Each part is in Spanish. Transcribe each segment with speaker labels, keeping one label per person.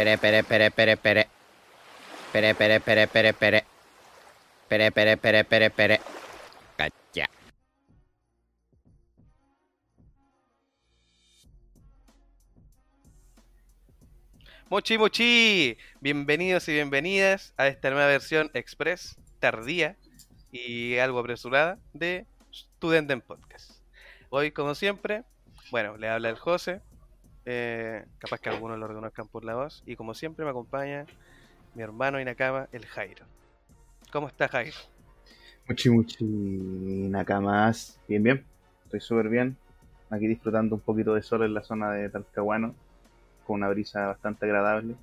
Speaker 1: Pere, pere, pere, pere, pere. Pere, pere, pere, pere, pere. Pere, pere, pere, pere, pere. Cacha.
Speaker 2: Mochi Mochi, bienvenidos y bienvenidas a esta nueva versión express, tardía y algo apresurada de Studenten Podcast. Hoy, como siempre, bueno, le habla el José, eh, capaz que algunos lo reconozcan por la voz, y como siempre me acompaña mi hermano Inakama, el Jairo. ¿Cómo está Jairo?
Speaker 3: Muchi, muchi Nakamas. Bien, bien. Estoy súper bien. Aquí disfrutando un poquito de sol en la zona de Talcahuano. Con una brisa bastante agradable.
Speaker 2: En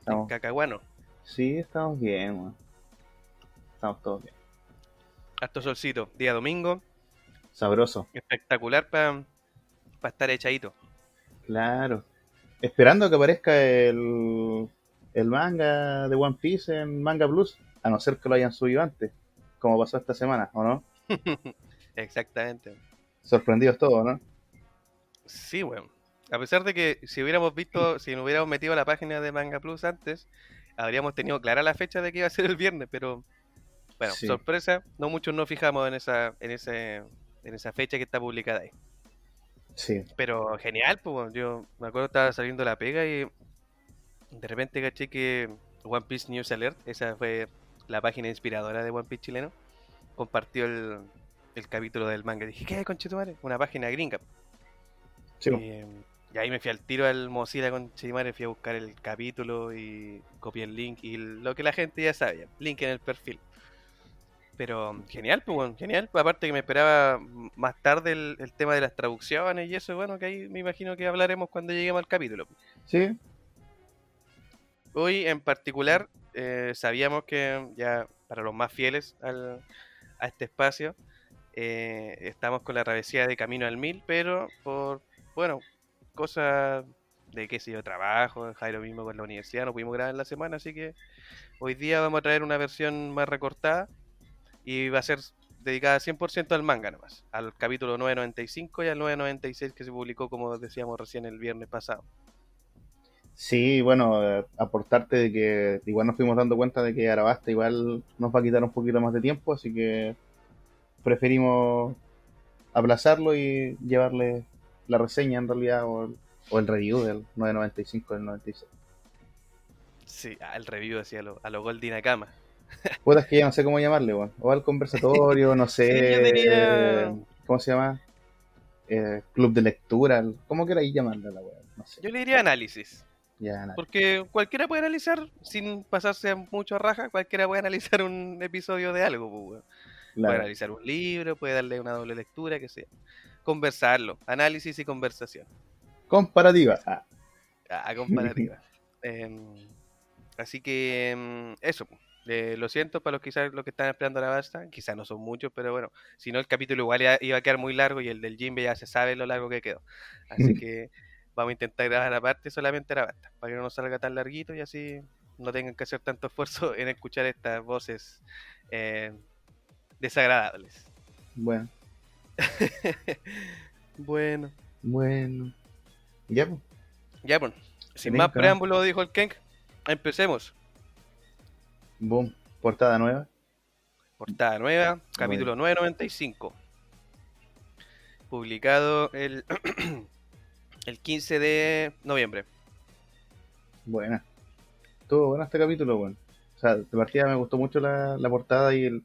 Speaker 3: Estamos...
Speaker 2: Cacahuano.
Speaker 3: Sí, estamos bien, weón. Estamos todos bien.
Speaker 2: Harto solcito, día domingo,
Speaker 3: Sabroso.
Speaker 2: espectacular para estar echadito.
Speaker 3: Claro. Esperando que aparezca el, el manga de One Piece en Manga Plus. A no ser que lo hayan subido antes. Como pasó esta semana, ¿o no?
Speaker 2: Exactamente.
Speaker 3: Sorprendidos todos, ¿no?
Speaker 2: Sí, weón. A pesar de que si hubiéramos visto, si nos hubiéramos metido a la página de Manga Plus antes, habríamos tenido clara la fecha de que iba a ser el viernes, pero bueno,
Speaker 3: Sí.
Speaker 2: sorpresa, no muchos nos fijamos en esa, en ese, en esa fecha que está publicada ahí.
Speaker 3: Sí.
Speaker 2: Pero genial, pues yo me acuerdo que estaba saliendo la pega y de repente caché que One Piece News Alert, esa fue la página inspiradora de One Piece chileno, compartió el, el capítulo del manga. Dije, ¿qué, conchetumare? Una página gringa.
Speaker 3: Sí,
Speaker 2: Y, y ahí me fui al tiro al Mozilla con Chimare, fui a buscar el capítulo y copié el link y lo que la gente ya sabía, link en el perfil. Pero genial, pues genial. Aparte que me esperaba más tarde el, el tema de las traducciones y eso, bueno, que ahí me imagino que hablaremos cuando lleguemos al capítulo.
Speaker 3: sí.
Speaker 2: Hoy en particular eh, sabíamos que ya para los más fieles al- a este espacio eh, estamos con la travesía de Camino al Mil, pero por, bueno, cosas de qué sé yo, trabajo, Jairo mismo con la universidad, no pudimos grabar en la semana, así que hoy día vamos a traer una versión más recortada y va a ser dedicada 100% al manga nomás, al capítulo 995 y al 996 que se publicó, como decíamos recién el viernes pasado.
Speaker 3: Sí, bueno, eh, aportarte de que igual nos fuimos dando cuenta de que Arabasta igual nos va a quitar un poquito más de tiempo, así que preferimos aplazarlo y llevarle la reseña en realidad o el, o el review del 995 del 96.
Speaker 2: Sí, ah, el review así a lo, a lo Goldie Nakama.
Speaker 3: Puta, es que ya no sé cómo llamarle, weón. O al conversatorio, no sé.
Speaker 2: Sí,
Speaker 3: eh, ¿Cómo se llama? Eh, club de lectura, ¿cómo queráis llamarle a la weón? No sé.
Speaker 2: Yo le diría análisis,
Speaker 3: Ya,
Speaker 2: porque cualquiera puede analizar, sin pasarse mucho a raja, cualquiera puede analizar un episodio de algo. pues, weón. Puede analizar un libro, puede darle una doble lectura, que sea. Conversarlo, análisis y conversación.
Speaker 3: Comparativa. Ah,
Speaker 2: A, a comparativa. Em, así que em, eso. Eh, lo siento para los quizás los que están esperando la basta, quizás no son muchos, pero bueno, si no el capítulo igual ya iba a quedar muy largo y el del Jimbe ya se sabe lo largo que quedó. Así que vamos a intentar grabar aparte solamente la basta, para que no nos salga tan larguito y así no tengan que hacer tanto esfuerzo en escuchar estas voces eh, desagradables.
Speaker 3: bueno,
Speaker 2: bueno,
Speaker 3: bueno. Ya, pues.
Speaker 2: ya pues, sin más preámbulo, dijo el Kenk, empecemos.
Speaker 3: Boom. Portada nueva.
Speaker 2: Portada nueva, capítulo 995. Publicado el, el 15 de noviembre.
Speaker 3: Buena. Estuvo bueno este capítulo, bueno. O sea, de partida me gustó mucho la, la portada y el,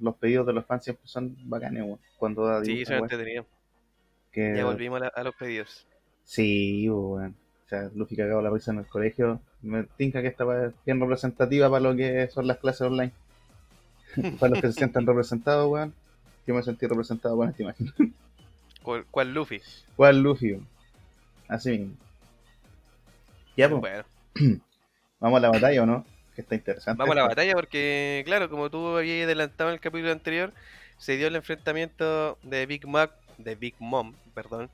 Speaker 3: los pedidos de los fans siempre son bacanes, weón. Cuando da
Speaker 2: Sí, son
Speaker 3: weón,
Speaker 2: entretenido.
Speaker 3: que-
Speaker 2: Ya volvimos a, la- a los pedidos.
Speaker 3: Sí, weón. O sea, Luffy cagado la risa en el colegio. Me tinca que esta es bien representativa para lo que son las clases online. para los que se sientan representados, weón. Yo me sentí representado con esta imagen.
Speaker 2: ¿Cuál, cuál Luffy?
Speaker 3: ¿Cuál Luffy? weón? Así mismo. Ya, pues,
Speaker 2: Bueno,
Speaker 3: vamos a la batalla o no? Que está interesante.
Speaker 2: vamos a la batalla porque, claro, como tú habías adelantado en el capítulo anterior, se dio el enfrentamiento de Big Mom, de Big Mom, perdón,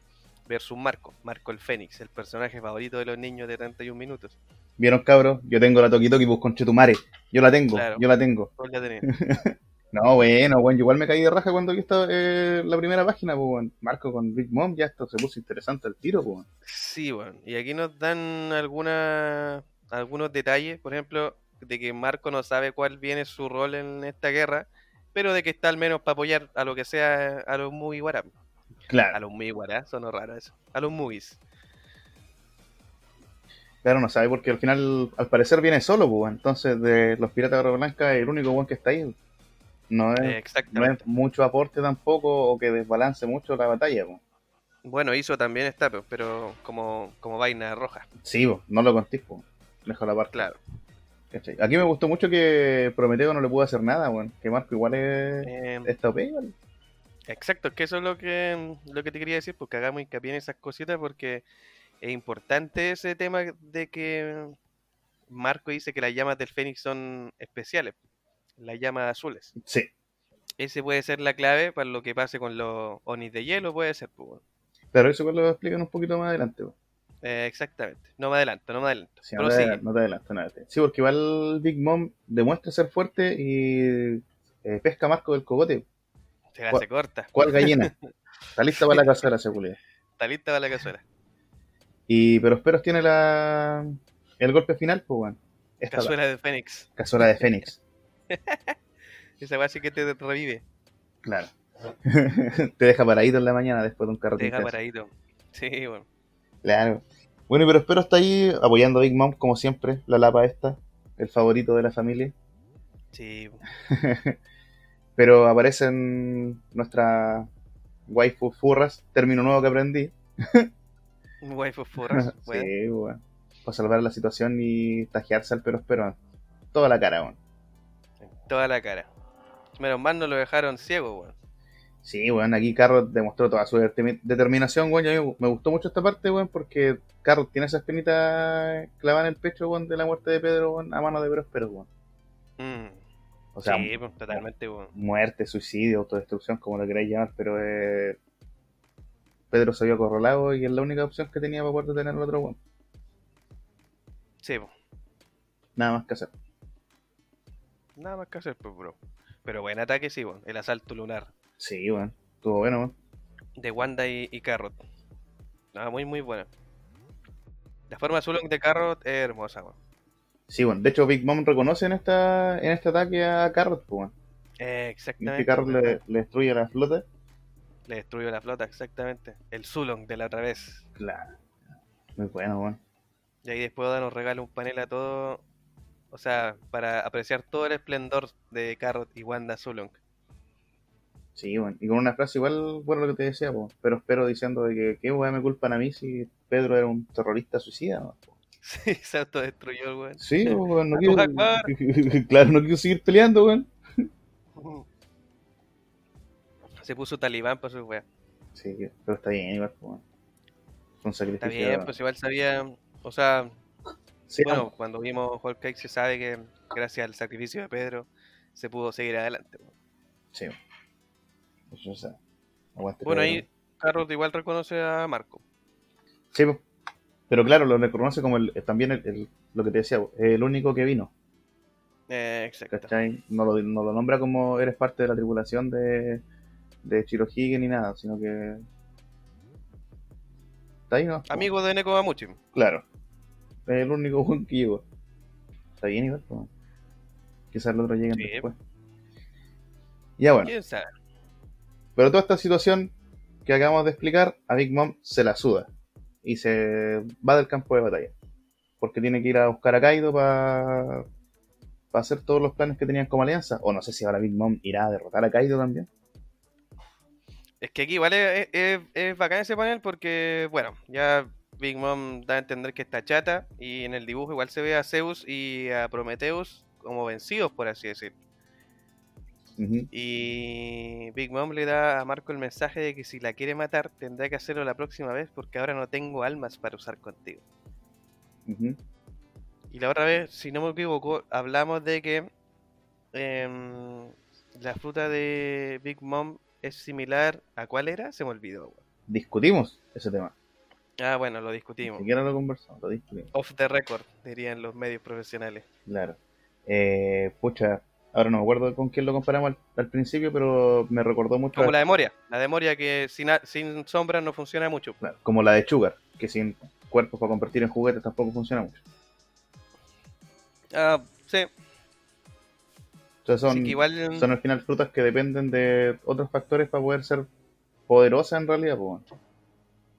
Speaker 2: versus Marco, Marco el Fénix, el personaje favorito de los niños de 31 minutos.
Speaker 3: ¿Vieron, cabros? Yo tengo la Toki Toki, pues con Chetumare. Yo la tengo,
Speaker 2: Claro.
Speaker 3: yo la tengo.
Speaker 2: La.
Speaker 3: No, bueno, bueno, igual me caí de raja cuando vi esta, eh, la primera página, pues. Marco con Big Mom, ya esto se puso interesante el tiro, pues.
Speaker 2: Sí, bueno. Y aquí nos dan alguna, algunos detalles, por ejemplo, de que Marco no sabe cuál viene su rol en esta guerra, pero de que está al menos para apoyar a lo que sea a los. A
Speaker 3: Claro,
Speaker 2: los Mugiwara, sonó raro eso. A los Mugis.
Speaker 3: Claro, no sabe porque al final, al parecer, viene solo, pues. Entonces, de los Piratas de Blanca, el único weón que está ahí. No es,
Speaker 2: Eh,
Speaker 3: no es mucho aporte tampoco o que desbalance mucho la batalla, pues.
Speaker 2: Bueno, hizo también está, pe- pero como, como vaina roja.
Speaker 3: Sí, pues, no lo contís, pues. Dejo la parte.
Speaker 2: Claro.
Speaker 3: ¿cachai? Aquí me gustó mucho que Prometeo no le pudo hacer nada, weón. Que Marco igual es.
Speaker 2: Eh,
Speaker 3: Está OP, igual.
Speaker 2: Exacto, es que eso es lo que, lo que te quería decir, porque hagamos hincapié en esas cositas, porque es importante ese tema de que Marco dice que las llamas del Fénix son especiales, las llamas azules.
Speaker 3: Sí.
Speaker 2: Ese puede ser la clave para lo que pase con los Onis de hielo, puede ser. pues.
Speaker 3: Pero eso igual lo explican un poquito más adelante, weón.
Speaker 2: Eh, exactamente, no me adelanto, no me adelanto.
Speaker 3: Sí, no, te,
Speaker 2: Prosigue.
Speaker 3: no te adelanto nada. Sí, porque igual Big Mom demuestra ser fuerte y eh, pesca a Marco del cogote.
Speaker 2: Se la hace corta,
Speaker 3: ¿Cuál gallina? Está lista para la cazuela, seguridad.
Speaker 2: está lista para la cazuela.
Speaker 3: Y pero Esperos tiene la el golpe final, pues bueno. Esta
Speaker 2: Cazuela de Fénix.
Speaker 3: cazuela de Fénix.
Speaker 2: Esa weá sí que te revive,
Speaker 3: Claro. te deja paradito en la mañana después de un carro
Speaker 2: te deja paradito. Sí, bueno.
Speaker 3: Claro. Bueno, pero Espero está ahí apoyando a Big Mom, como siempre, la lapa esta, el favorito de la familia.
Speaker 2: Sí,
Speaker 3: pero aparecen nuestra waifu furras, término nuevo que aprendí.
Speaker 2: Waifu furras. bueno.
Speaker 3: Sí, bueno. Para salvar la situación y tajearse al pero espero. Toda la cara, weón.
Speaker 2: En toda la cara. Menos mal no lo dejaron ciego, weón.
Speaker 3: Sí, weón, aquí Carrot demostró toda su determi- determinación, weón. y a mí me gustó mucho esta parte, weón, porque Carrot tiene esa espinita clavada en el pecho, weón, de la muerte de Pedro, weón, a mano de Próspero, weón.
Speaker 2: Mm,
Speaker 3: O sea,
Speaker 2: sí, pues, totalmente, weón.
Speaker 3: muerte, suicidio, autodestrucción, como lo queráis llamar, pero eh, Pedro se vio acorralado y es la única opción que tenía para poder detener al otro, weón.
Speaker 2: Sí, pues.
Speaker 3: Nada más que hacer.
Speaker 2: Nada más que hacer, pues, bro. Pero buen ataque, sí, weón. El asalto lunar
Speaker 3: Sí, weón. Estuvo bueno, weón.
Speaker 2: de Wanda y, y Carrot. Nada, muy, muy buena. La forma azul de Carrot es hermosa, weón.
Speaker 3: Sí, bueno. De hecho, Big Mom reconoce en, esta, en este ataque a Carrot, pues, weón.
Speaker 2: Eh,
Speaker 3: En
Speaker 2: exactamente.
Speaker 3: que Carrot le, le destruye la flota.
Speaker 2: Le destruyó la flota, exactamente. El Zulong de la otra vez.
Speaker 3: Claro. Muy bueno, weón.
Speaker 2: Y ahí después Oda nos regala un panel a todo. O sea, para apreciar todo el esplendor de Carrot y Wanda Zulong.
Speaker 3: Sí, bueno. Y con una frase igual, bueno, lo que te decía, pues. Pero espero diciendo de que qué weón me culpan a mí si Pedro era un terrorista suicida, ¿no?
Speaker 2: Sí, se autodestruyó el weón.
Speaker 3: Sí, weón. No quiero... Claro, no quiero seguir peleando, weón.
Speaker 2: Se puso talibán para su weá.
Speaker 3: Sí, pero está bien, igual, pues, un
Speaker 2: Está
Speaker 3: sacrificio.
Speaker 2: bien, pues igual sabía. O sea,
Speaker 3: Sí,
Speaker 2: bueno, cuando vimos Whole Cake se sabe que gracias al sacrificio de Pedro se pudo seguir adelante.
Speaker 3: Sí. Eso, o sea, aguante,
Speaker 2: Bueno,
Speaker 3: Pedro.
Speaker 2: ahí Carrot igual reconoce a Marco.
Speaker 3: Sí, pero claro, lo reconoce como el, también el, el- lo que te decía, el único que vino,
Speaker 2: Eh, exacto.
Speaker 3: No lo, no lo nombra como eres parte de la tripulación de, de Shirohige ni nada, sino que... Está ahí, ¿no?
Speaker 2: Amigo de Neko Mamuchi.
Speaker 3: Claro. Es el único weón que llegó. Está bien igual, po. Quizás los otros lleguen
Speaker 2: Sí.
Speaker 3: después. Ya bueno.
Speaker 2: ¿Quién sabe?
Speaker 3: Pero toda esta situación que acabamos de explicar, a Big Mom se la suda. Y se va del campo de batalla. Porque tiene que ir a buscar a Kaido para hacer todos los planes que tenían como alianza. O no sé si ahora Big Mom irá a derrotar a Kaido también.
Speaker 2: Es que aquí igual es, es- es bacán ese panel porque, bueno, ya Big Mom da a entender que está chata y en el dibujo igual se ve a Zeus y a Prometheus como vencidos, por así decir. Y Big Mom le da a Marco el mensaje de que si la quiere matar tendrá que hacerlo la próxima vez porque ahora no tengo almas para usar contigo. Y la otra vez, si no me equivoco, hablamos de que em, la fruta de Big Mom es similar a cuál era, se me olvidó.
Speaker 3: Discutimos ese tema.
Speaker 2: Ah, bueno, lo
Speaker 3: Ni
Speaker 2: discutimos.
Speaker 3: siquiera lo conversamos, lo discutimos.
Speaker 2: Off the record, dirían los medios profesionales.
Speaker 3: Claro. Eh, pucha, Ahora no me acuerdo con quién lo comparamos al, al principio, pero me recordó mucho
Speaker 2: Como
Speaker 3: a-
Speaker 2: la de Moria. La de Moria que sin, a- sin sombras no funciona mucho.
Speaker 3: claro, como la de Sugar, que sin cuerpos para convertir en juguetes tampoco funciona mucho.
Speaker 2: Ah, sí.
Speaker 3: Entonces son,
Speaker 2: que igual
Speaker 3: son al final frutas que dependen de otros factores para poder ser poderosas en realidad, pues. bueno.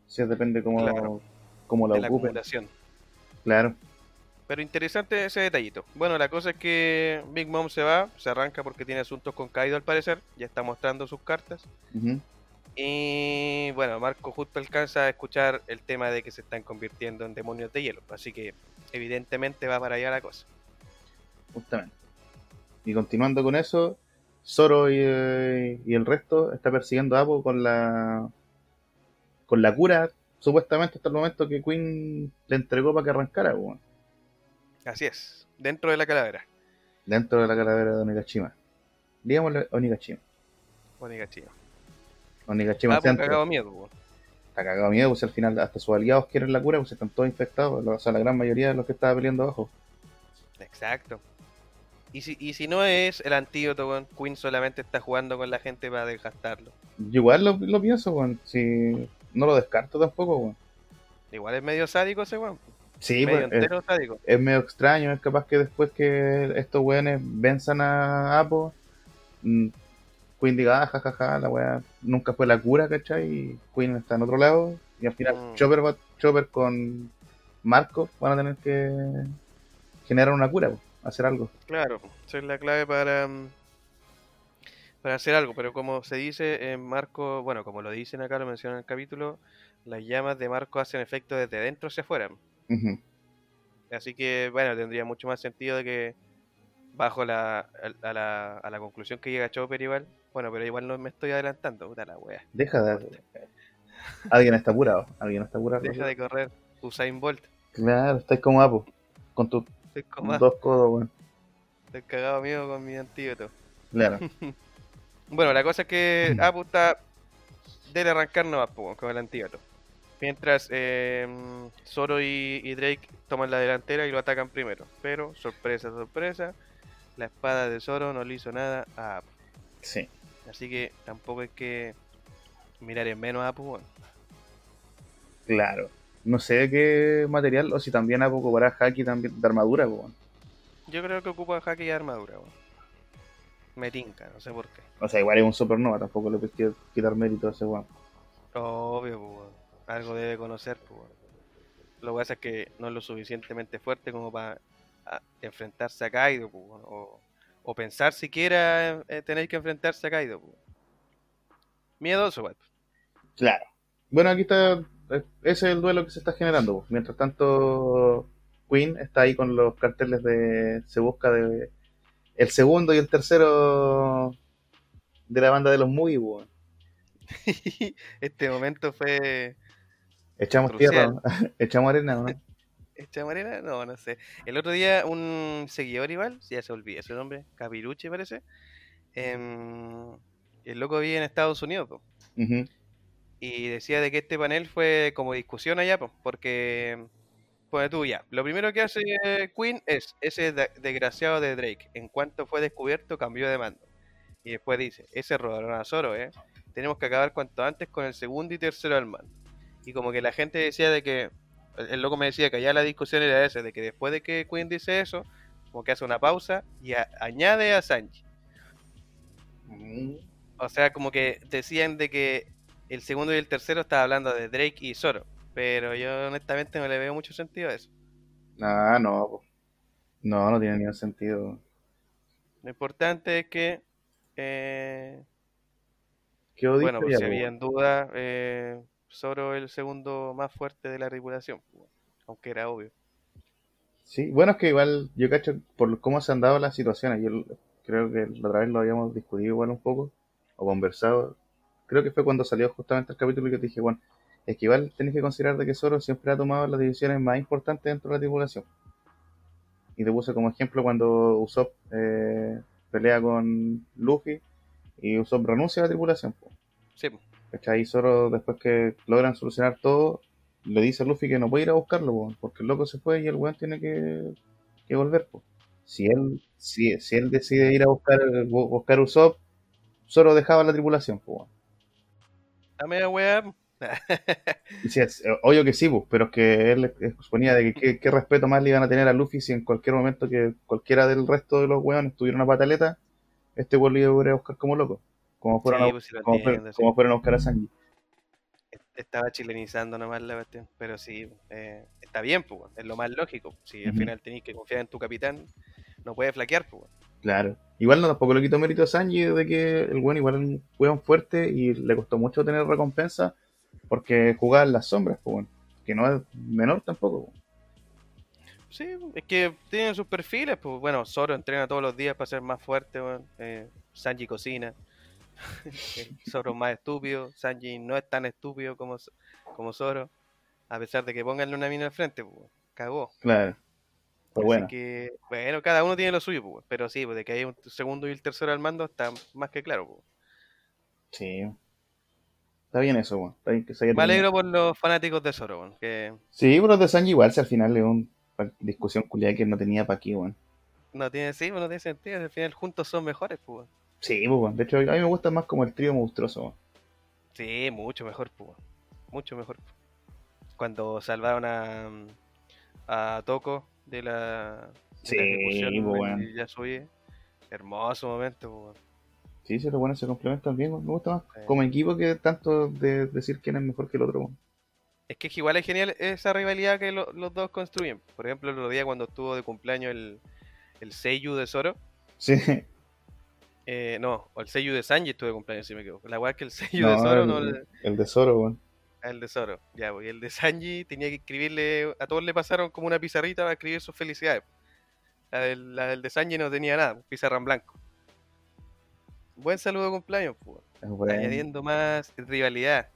Speaker 3: Sí, depende cómo,
Speaker 2: Claro.
Speaker 3: cómo la
Speaker 2: de la
Speaker 3: ocupen.
Speaker 2: acumulación.
Speaker 3: Claro.
Speaker 2: Pero interesante ese detallito. Bueno, la cosa es que Big Mom se va, se arranca porque tiene asuntos con Kaido al parecer, ya está mostrando sus cartas. Y bueno, Marco justo alcanza a escuchar el tema de que se están convirtiendo en demonios de hielo. Así que evidentemente va para allá la cosa.
Speaker 3: Justamente. Y continuando con eso, Zoro y, eh, y el resto está persiguiendo a Apo con la con la cura, supuestamente hasta el momento que Queen le entregó para que arrancara, pues, bueno,
Speaker 2: Así es, dentro de la calavera.
Speaker 3: dentro de la calavera de Onigashima. Digámosle Onigashima.
Speaker 2: Onigashima.
Speaker 3: Onigashima
Speaker 2: Ah, pues
Speaker 3: Centro.
Speaker 2: cagado miedo.
Speaker 3: Está cagado miedo, pues al final hasta sus aliados quieren la cura, pues están todos infectados, o sea, la gran mayoría de los que estaban peleando abajo.
Speaker 2: Exacto. Y si, y si no es el antídoto, weón, Queen solamente está jugando con la gente para desgastarlo.
Speaker 3: Yo igual lo, lo pienso, weón, si no lo descarto tampoco, weón.
Speaker 2: Igual es medio sádico ese weón.
Speaker 3: Sí,
Speaker 2: medio
Speaker 3: pues, es,
Speaker 2: entero sádico.
Speaker 3: es medio extraño, es capaz que después que estos weones venzan a Apo, mm, Queen diga, ah, jajaja, la weá nunca fue la cura, ¿cachai? Y Queen está en otro lado, y al final
Speaker 2: Mm.
Speaker 3: Chopper, va- Chopper con Marco van a tener que generar una cura, hacer algo.
Speaker 2: Claro, esa es la clave para, mm, para hacer algo. Pero como se dice en Marco, bueno, como lo dicen acá, lo mencionan en el capítulo, las llamas de Marco hacen efecto desde dentro hacia afuera. Así que, bueno, tendría mucho más sentido de que bajo la, a, la, a la conclusión que llega Chopper igual. Bueno, pero igual no me estoy adelantando, puta la wea.
Speaker 3: Deja de... Alguien está apurado, alguien está apurado.
Speaker 2: Deja de correr, Usain Bolt.
Speaker 3: Claro, estáis como Apo, con tus
Speaker 2: Estoy,
Speaker 3: dos codos, weón.
Speaker 2: estoy cagado mío con mi antídoto.
Speaker 3: Claro.
Speaker 2: Bueno, la cosa es que. Apu está debe arrancar nomás po, con el antídoto. Mientras eh, Zoro y, y Drake toman la delantera y lo atacan primero. Pero, sorpresa, sorpresa, la espada de Zoro no le hizo nada a Apu.
Speaker 3: Sí.
Speaker 2: Así que tampoco hay que mirar en menos a Apu. weón.
Speaker 3: Claro. No sé de qué material, o si también ocupará Haki también de armadura, weón.
Speaker 2: Yo creo que ocupa jaque y armadura. weón. Me tinca, no sé por qué.
Speaker 3: O sea, igual es un supernova, tampoco le puedes qui- quitar mérito a ese weón.
Speaker 2: Obvio, weón. algo debe conocer. weón. Lo que pasa es que no es lo suficientemente fuerte como para enfrentarse a Kaido, weón, o, o pensar siquiera eh, tener que enfrentarse a Kaido. Miedoso, weón.
Speaker 3: Claro. Bueno, aquí está. Ese es el duelo que se está generando. Mientras tanto, Queen está ahí con los carteles de. Se busca de. El segundo y el tercero de la banda de los Muy, weón.
Speaker 2: este momento fue.
Speaker 3: Echamos
Speaker 2: Crucial.
Speaker 3: tierra, echamos arena, ¿no?
Speaker 2: ¿Esta manera? No, no sé. El otro día un seguidor igual, ya se olvida su nombre, Capiruche parece. em, el loco vive en Estados Unidos.
Speaker 3: Ujú.
Speaker 2: Y decía de que este panel fue como discusión allá, po, porque, pues tú ya, lo primero que hace Queen es ese de- desgraciado de Drake, en cuanto fue descubierto cambió de mando. Y después dice, ese robaron a Zoro, ¿eh? Tenemos que acabar cuanto antes con el segundo y tercero al mando. Y como que la gente decía de que, el, loco me decía que allá la discusión era esa, de que después de que Queen dice eso, como que hace una pausa y a- añade a Sanji.
Speaker 3: Mm,
Speaker 2: O sea, como que decían de que el segundo y el tercero estaba hablando de Drake y Zoro. Pero yo honestamente no le veo mucho sentido a eso.
Speaker 3: Ah, no. No, no tiene ningún sentido.
Speaker 2: Lo importante es que, eh,
Speaker 3: ¿Qué odio
Speaker 2: bueno, pues si
Speaker 3: po,
Speaker 2: había
Speaker 3: weón?
Speaker 2: en duda, eh, Zoro es el segundo más fuerte de la tripulación. Aunque era obvio.
Speaker 3: Sí, bueno, es que igual yo cacho por cómo se han dado las situaciones. Yo creo que la otra vez lo habíamos discutido igual un poco, o conversado. Creo que fue cuando salió justamente el capítulo que te dije, bueno, es que igual tenés que considerar de que Zoro siempre ha tomado las decisiones más importantes dentro de la tripulación. Y te puse como ejemplo cuando Usopp eh, pelea con Luffy y Usopp renuncia a la tripulación. po.
Speaker 2: Sí, po.
Speaker 3: Y Zoro, después que logran solucionar todo, le dice a Luffy que no puede ir a buscarlo, po, porque el loco se fue y el weón tiene que, que volver. po. Si él, si, si él decide ir a buscar, bu- buscar Usopp, solo dejaba la tripulación, pues.
Speaker 2: Media weá.
Speaker 3: Si es, eh, obvio que sí, pues, pero es que él exponía de que qué, respeto más le iban a tener a Luffy si en cualquier momento que cualquiera del resto de los weones tuviera una pataleta, este weón lo iba a buscar como loco. Como fueron,
Speaker 2: Sí,
Speaker 3: a,
Speaker 2: pues sí
Speaker 3: como, fue-
Speaker 2: entiendo, sí.
Speaker 3: como fueron a buscar a Sanji.
Speaker 2: Estaba chilenizando nomás la cuestión. Pero sí, eh, está bien, pues, es lo más lógico. Si al final tenés que confiar en tu capitán, no puedes flaquear, pues.
Speaker 3: Claro. Igual no tampoco le quito mérito a Sanji de que el weón igual es un weón fuerte y le costó mucho tener recompensa porque jugaba en las sombras, pues, weón. Que no es menor tampoco.
Speaker 2: Sí, es que tienen sus perfiles, pues bueno, Zoro entrena todos los días para ser más fuerte, weón. Eh, Sanji cocina. Zoro más estúpido, Sanji no es tan estúpido como, como Zoro, a pesar de que pónganle una mina al frente, pues, cagó.
Speaker 3: Claro. Pero bueno,
Speaker 2: que, bueno, cada uno tiene lo suyo, pues, pero sí, pues de que hay un segundo y el tercero al mando está más que claro. pues.
Speaker 3: sí. Está bien eso, weón. Está bien que se haya
Speaker 2: Me alegro por los fanáticos de Zoro, que
Speaker 3: Sí, pero los de Sanji igual, si al final es una discusión culiada que no tenía para aquí,
Speaker 2: no tiene, sí, pues, no tiene sentido, al final juntos son mejores, pues.
Speaker 3: Sí, pues. De hecho, a mí me gusta más como el trío monstruoso.
Speaker 2: Sí, mucho mejor, pues. Mucho mejor. Cuando salvaron a, a Toko de la, de
Speaker 3: Sí,
Speaker 2: la ejecución
Speaker 3: pues,
Speaker 2: en
Speaker 3: weón.
Speaker 2: Yasui. Hermoso momento, pues.
Speaker 3: Sí, sí, los buenos se complementan bien. Me gusta más
Speaker 2: Sí.
Speaker 3: como equipo que tanto de decir quién es mejor que el otro.
Speaker 2: Es que igual es genial esa rivalidad que lo- los dos construyen. Por ejemplo, el otro día cuando estuvo de cumpleaños el, el Seiyu de Zoro.
Speaker 3: Sí,
Speaker 2: eh, no, o el Seiyu de Sanji estuvo de cumpleaños, si me equivoco. La weá es que el Seiyu
Speaker 3: no,
Speaker 2: de Zoro
Speaker 3: el,
Speaker 2: no
Speaker 3: el de Zoro, weón.
Speaker 2: El de Zoro, ya, pues, y el de Sanji tenía que escribirle, a todos le pasaron como una pizarrita para escribir sus felicidades. La del, la del de Sanji no tenía nada, pizarra en blanco. Buen saludo de cumpleaños, pues,
Speaker 3: bueno.
Speaker 2: añadiendo más rivalidad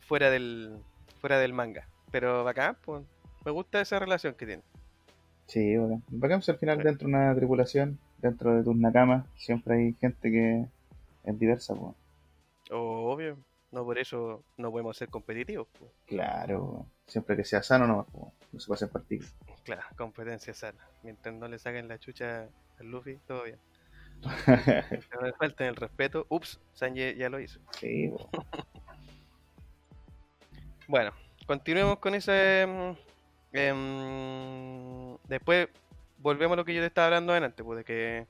Speaker 2: fuera del fuera del manga. Pero bacán, pues, me gusta esa relación que tienen.
Speaker 3: Sí, weón. Bacán, pues, al final dentro de una tripulación, dentro de tus nakamas, siempre hay gente que es diversa, weón.
Speaker 2: Obvio, no por eso no podemos ser competitivos. pues.
Speaker 3: Claro. Siempre que sea sano, no, no se pasen partidos.
Speaker 2: Claro, competencia sana. Mientras no le saquen la chucha al Luffy, todo bien. Mientras no le falten el respeto, ups, Sanji ya lo hizo.
Speaker 3: sí.
Speaker 2: Bueno, continuemos con ese. mm, em, después volvemos a lo que yo te estaba hablando antes, pues de que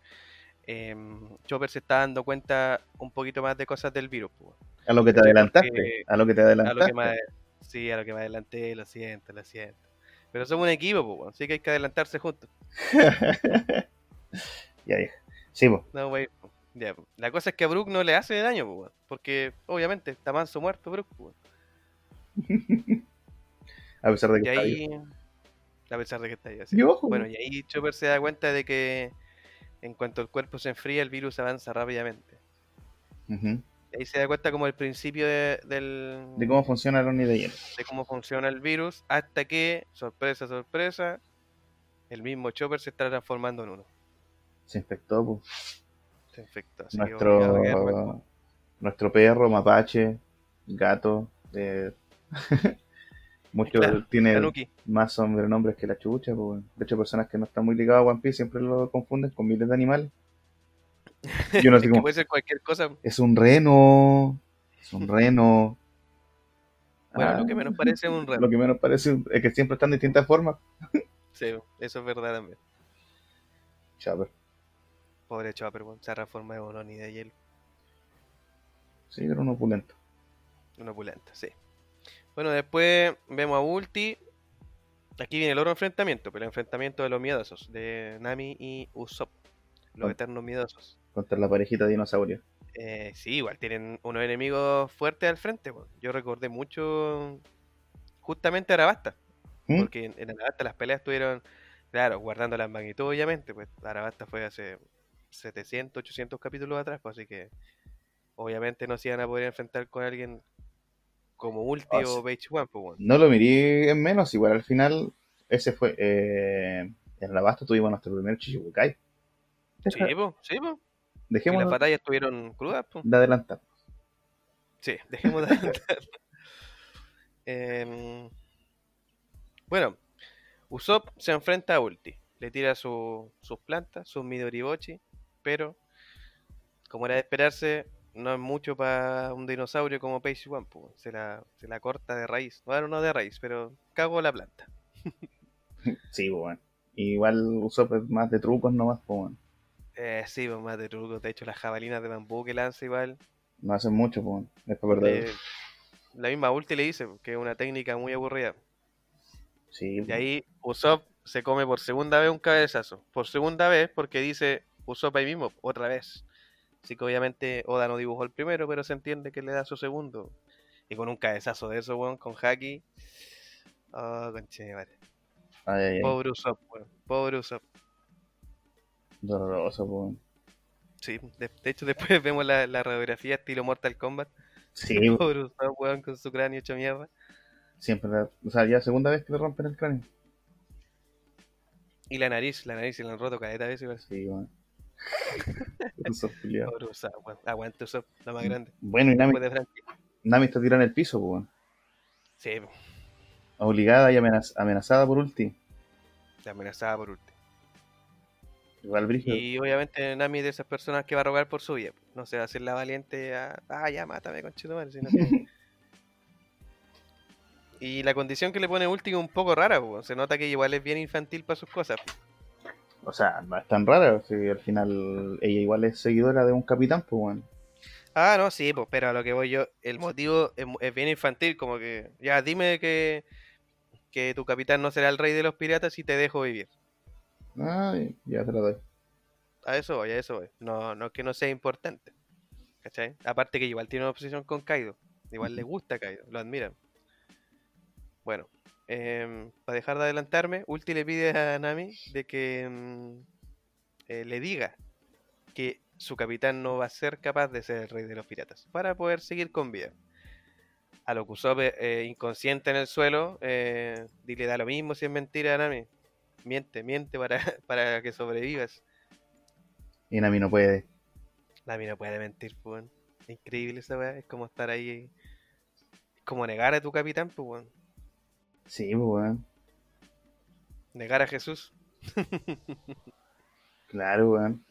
Speaker 2: em, Chopper se está dando cuenta un poquito más de cosas del virus. Pues,
Speaker 3: A lo que te adelantaste. A lo que te
Speaker 2: a
Speaker 3: adelantaste.
Speaker 2: lo que más, sí, a lo que me adelanté, lo siento, lo siento. Pero somos un equipo, pues, así que hay que adelantarse juntos.
Speaker 3: ya, ya. Sí, pues.
Speaker 2: No, wey, ya, pues. La cosa es que a Brook no le hace daño, pues, weón, porque obviamente está manso muerto Brook. pues, weón.
Speaker 3: A pesar de que
Speaker 2: Y
Speaker 3: está vivo.
Speaker 2: ahí, a pesar de que está ahí así.
Speaker 3: Y ojo,
Speaker 2: Bueno, y ahí Chopper se da cuenta de que en cuanto el cuerpo se enfría, el virus avanza rápidamente. Y ahí se da cuenta como el principio de, del,
Speaker 3: De cómo funciona el Oni de hielo.
Speaker 2: de cómo funciona el virus, hasta que, sorpresa, sorpresa, el mismo Chopper se está transformando en uno.
Speaker 3: Se infectó, pues.
Speaker 2: Se infectó. Así
Speaker 3: Nuestro,
Speaker 2: mal.
Speaker 3: nuestro perro, mapache, gato, eh, mucho
Speaker 2: Claro,
Speaker 3: más sobrenombres que la chucha. pues. De hecho, personas que no están muy ligadas a One Piece siempre lo confunden con miles de animales. Y uno así
Speaker 2: Es que
Speaker 3: como,
Speaker 2: puede ser cualquier cosa.
Speaker 3: es un reno, es un reno.
Speaker 2: Bueno,
Speaker 3: Ah,
Speaker 2: lo que menos parece es un
Speaker 3: Lo
Speaker 2: reno.
Speaker 3: que menos parece es que siempre están de distintas formas.
Speaker 2: Sí, eso es verdad también.
Speaker 3: Chopper.
Speaker 2: Pobre Chopper, weón, se transforma en Bononi de hielo.
Speaker 3: Sí, era un opulento.
Speaker 2: Una opulenta, sí. Bueno, después vemos a Ulti. Aquí viene el otro enfrentamiento, pero el enfrentamiento de los miedosos, de Nami y Usopp, los
Speaker 3: Ah.
Speaker 2: eternos miedosos.
Speaker 3: Contra la parejita de dinosaurios.
Speaker 2: Eh, sí, igual tienen unos enemigos fuertes al frente. Yo recordé mucho justamente Arabasta,
Speaker 3: ¿Mm?
Speaker 2: porque en, en Arabasta las peleas estuvieron, claro, guardando la magnitud, obviamente, pues Arabasta fue hace 700, 800 capítulos atrás, pues así que obviamente no se iban a poder enfrentar con alguien como Ulti
Speaker 3: Ah,
Speaker 2: o. Page One, pues bueno.
Speaker 3: No lo miré en menos, igual al final, ese fue. Eh, en la basta tuvimos nuestro primer Chichibukai.
Speaker 2: Sí, pues, sí, Y
Speaker 3: Dejemos
Speaker 2: las batallas estuvieron crudas, pues.
Speaker 3: de adelantar.
Speaker 2: Sí, dejemos de adelantar. Em, bueno, Usopp se enfrenta a Ulti. le tira su- sus plantas, sus Midoribochi, pero como era de esperarse, no es mucho para un dinosaurio como Page One, pues, se la, se la corta de raíz. Bueno, no de raíz, pero cago la planta.
Speaker 3: Sí, pues, weón. Igual usó pues, más de trucos nomás, pues, weón.
Speaker 2: Eh, sí, pues más de truco. De hecho, las jabalinas de bambú que lanza igual.
Speaker 3: No hacen mucho, pues. Es perder.
Speaker 2: eh, la misma ulti le dice que es una técnica muy aburrida.
Speaker 3: Sí,
Speaker 2: Y ahí Usopp se come por segunda vez un cabezazo. Por segunda vez porque dice Usopp ahí mismo, otra vez. Así que obviamente Oda no dibujó el primero, pero se entiende que le da su segundo. Y con un cabezazo de eso, weón, con Haki. Oh, conche.
Speaker 3: Ay, ay, ay.
Speaker 2: Pobre Usopp, weón. Pobre Usopp.
Speaker 3: Doloroso, pues.
Speaker 2: Sí, de, de hecho después vemos la, la radiografía estilo Mortal Kombat.
Speaker 3: Sí.
Speaker 2: Pobre weón, con su cráneo hecho mierda.
Speaker 3: siempre. la- O sea, ya segunda vez que le rompen el cráneo.
Speaker 2: Y la nariz, la nariz se la han roto caleta veces. igual.
Speaker 3: Sí, weón.
Speaker 2: Pobre Usopp, weón. Aguante Usopp, la más grande.
Speaker 3: Bueno, y Nami. Nami está tirada en el piso, weón.
Speaker 2: Sí,
Speaker 3: Obligada y amenaz- amenazada por ulti.
Speaker 2: la amenazaba por último.
Speaker 3: Igual brígido.
Speaker 2: Y obviamente Nami es de esas personas que va a rogar por su vida. No se va a hacer la valiente a, ah, ya, mátame, conchito madre. sino que- Y la condición que le pone último es un poco rara, po. se nota que igual es bien infantil para sus cosas.
Speaker 3: O sea, no es tan rara. Si al final ella igual es seguidora de un capitán, pues, weón.
Speaker 2: Ah, no, sí, pues, pero a lo que voy yo, el motivo es, es bien infantil, como que, ya, dime que, que tu capitán no será el rey de los piratas y te dejo vivir.
Speaker 3: Ay, ya te la doy.
Speaker 2: A eso voy, a eso voy. No, no es que no sea importante. ¿Cachai? Aparte que igual tiene una obsesión con Kaido. Igual le gusta Kaido, lo admiran. Bueno, para dejar de adelantarme, Ulti le pide a Nami de que mm, eh, le diga que su capitán no va a ser capaz de ser el rey de los piratas para poder seguir con vida. A lo que Usopp, eh, inconsciente en el suelo, eh, y le da lo mismo si es mentira a Nami. Miente, miente para, para que sobrevivas.
Speaker 3: Y Nami no puede.
Speaker 2: Nami no puede mentir, pues. Increíble esa weá. Es como estar ahí. Es como negar a tu capitán, pues, weón.
Speaker 3: Sí, pues, weón.
Speaker 2: Negar a Jesús.
Speaker 3: Claro, weón.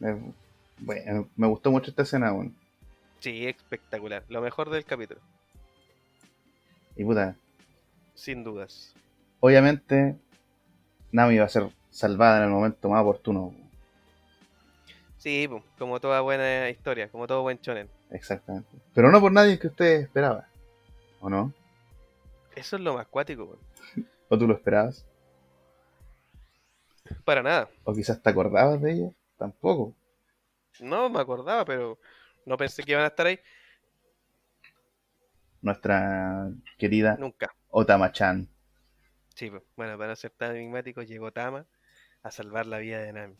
Speaker 3: Bueno, me gustó mucho esta escena, weón.
Speaker 2: Sí, espectacular. Lo mejor del capítulo.
Speaker 3: Y puta,
Speaker 2: Sin dudas.
Speaker 3: obviamente Nami va a ser salvada en el momento más oportuno.
Speaker 2: Sí, como toda buena historia, como todo buen chonen.
Speaker 3: Exactamente. Pero no por nadie que usted esperaba. ¿O no?
Speaker 2: Eso es lo más cuático.
Speaker 3: ¿O tú lo esperabas?
Speaker 2: Para nada.
Speaker 3: ¿O quizás te acordabas de ella? Tampoco.
Speaker 2: No me acordaba, pero no pensé que iban a estar ahí
Speaker 3: Nuestra querida
Speaker 2: nunca.
Speaker 3: Otama-chan.
Speaker 2: Sí, pues, bueno, para no ser tan enigmático, llegó Tama a salvar la vida de Nami.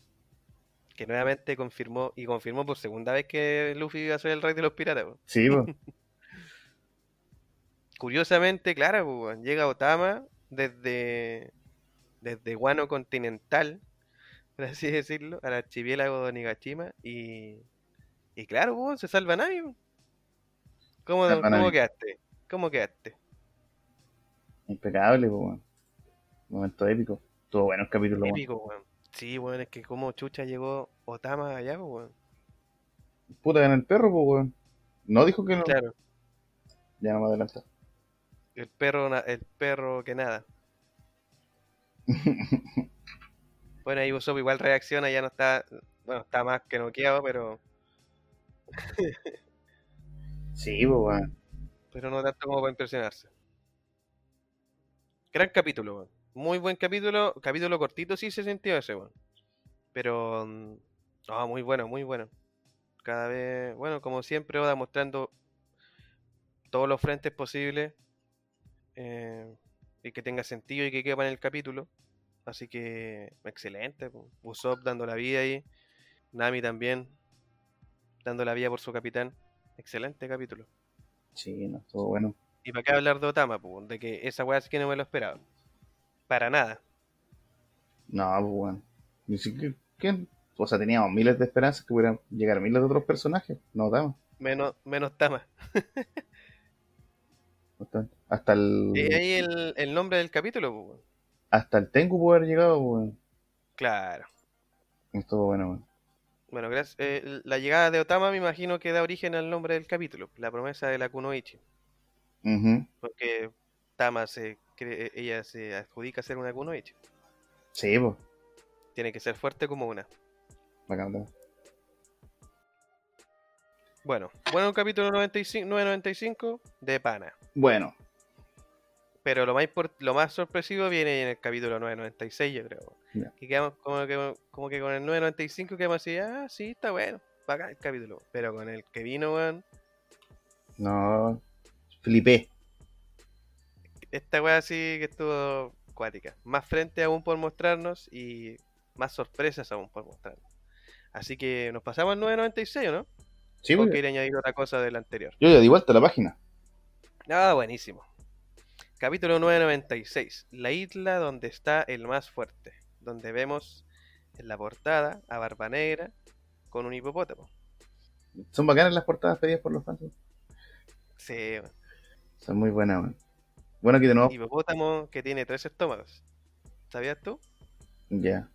Speaker 2: Que nuevamente confirmó, y confirmó por segunda vez que Luffy iba a ser el rey de los piratas. pues.
Speaker 3: Sí, pues.
Speaker 2: Curiosamente, claro, llega Otama desde, desde Guano Continental, por así decirlo, al archipiélago de Nigashima y, y claro, se salva Nami. pues. ¿Cómo,
Speaker 3: Salva
Speaker 2: cómo
Speaker 3: Nami.
Speaker 2: quedaste? ¿Cómo quedaste?
Speaker 3: Impecable, pues. Momento épico. Estuvo bueno el capítulo.
Speaker 2: Épico, weón. Sí, weón, es que como chucha llegó Otama allá, weón.
Speaker 3: Puta, en el perro, pues, weón. No dijo que no.
Speaker 2: Claro,
Speaker 3: Ya no me adelanta.
Speaker 2: el perro, el perro que nada. Bueno, ahí Usopp igual reacciona, ya no está, bueno, está más que noqueado, pero,
Speaker 3: sí, pues, weón.
Speaker 2: pero no tanto como para impresionarse. Gran capítulo, weón. Muy buen capítulo, capítulo cortito sí se sintió ese, weón. Pero, no, muy bueno, muy bueno. Cada vez, bueno, como siempre, Oda mostrando todos los frentes posibles eh, y que tenga sentido y que quepa en el capítulo. Así que, excelente. Usopp dando la vida ahí. Nami también dando la vida por su capitán. Excelente capítulo.
Speaker 3: Sí, no, estuvo bueno.
Speaker 2: Y para qué hablar de Otama, po, de que esa weá sí que no me lo esperaba. Para nada.
Speaker 3: No, pues, weón. Ni siquiera. ¿Quién? O sea, teníamos miles de esperanzas que pudieran llegar miles de otros personajes. No, damos.
Speaker 2: Menos, menos Tama.
Speaker 3: Hasta el.
Speaker 2: Y ahí el, el nombre del capítulo, weón.
Speaker 3: Hasta el Tengu pudo haber llegado, weón.
Speaker 2: Claro.
Speaker 3: Estuvo bueno, weón.
Speaker 2: Bueno, gracias. eh, la llegada de Otama me imagino que da origen al nombre del capítulo, la promesa de la Kunoichi.
Speaker 3: Ujú.
Speaker 2: Porque Tama se cree- ella se adjudica a ser una Kunoichi.
Speaker 3: Sí, pues.
Speaker 2: Tiene que ser fuerte como una.
Speaker 3: Bacán.
Speaker 2: Bueno, bueno, capítulo 95, 995 de Pana.
Speaker 3: Bueno,
Speaker 2: Pero lo más, lo más sorpresivo viene en el capítulo 996, yo creo. Que quedamos como que, como que con el 995 quedamos así, ah, sí, está bueno, bacán el capítulo. Pero con el que vino, weón,
Speaker 3: no. Flipé.
Speaker 2: Esta weá sí que estuvo cuática. Más frente aún por mostrarnos y más sorpresas aún por mostrarnos. Así que nos pasamos al 996, ¿o ¿no?
Speaker 3: Sí,
Speaker 2: ¿O
Speaker 3: pues.
Speaker 2: quiere añadir otra cosa del anterior?
Speaker 3: Yo ya di vuelta a la página.
Speaker 2: Ah, buenísimo. Capítulo 996. La isla donde está el más fuerte. Donde vemos en la portada a Barba Negra con un hipopótamo.
Speaker 3: Son bacanas las portadas pedidas por los fans.
Speaker 2: Sí.
Speaker 3: Son muy buenas, weón. Bueno, aquí nuevo.
Speaker 2: hipopótamo que tiene tres estómagos. ¿Sabías tú?
Speaker 3: Ya.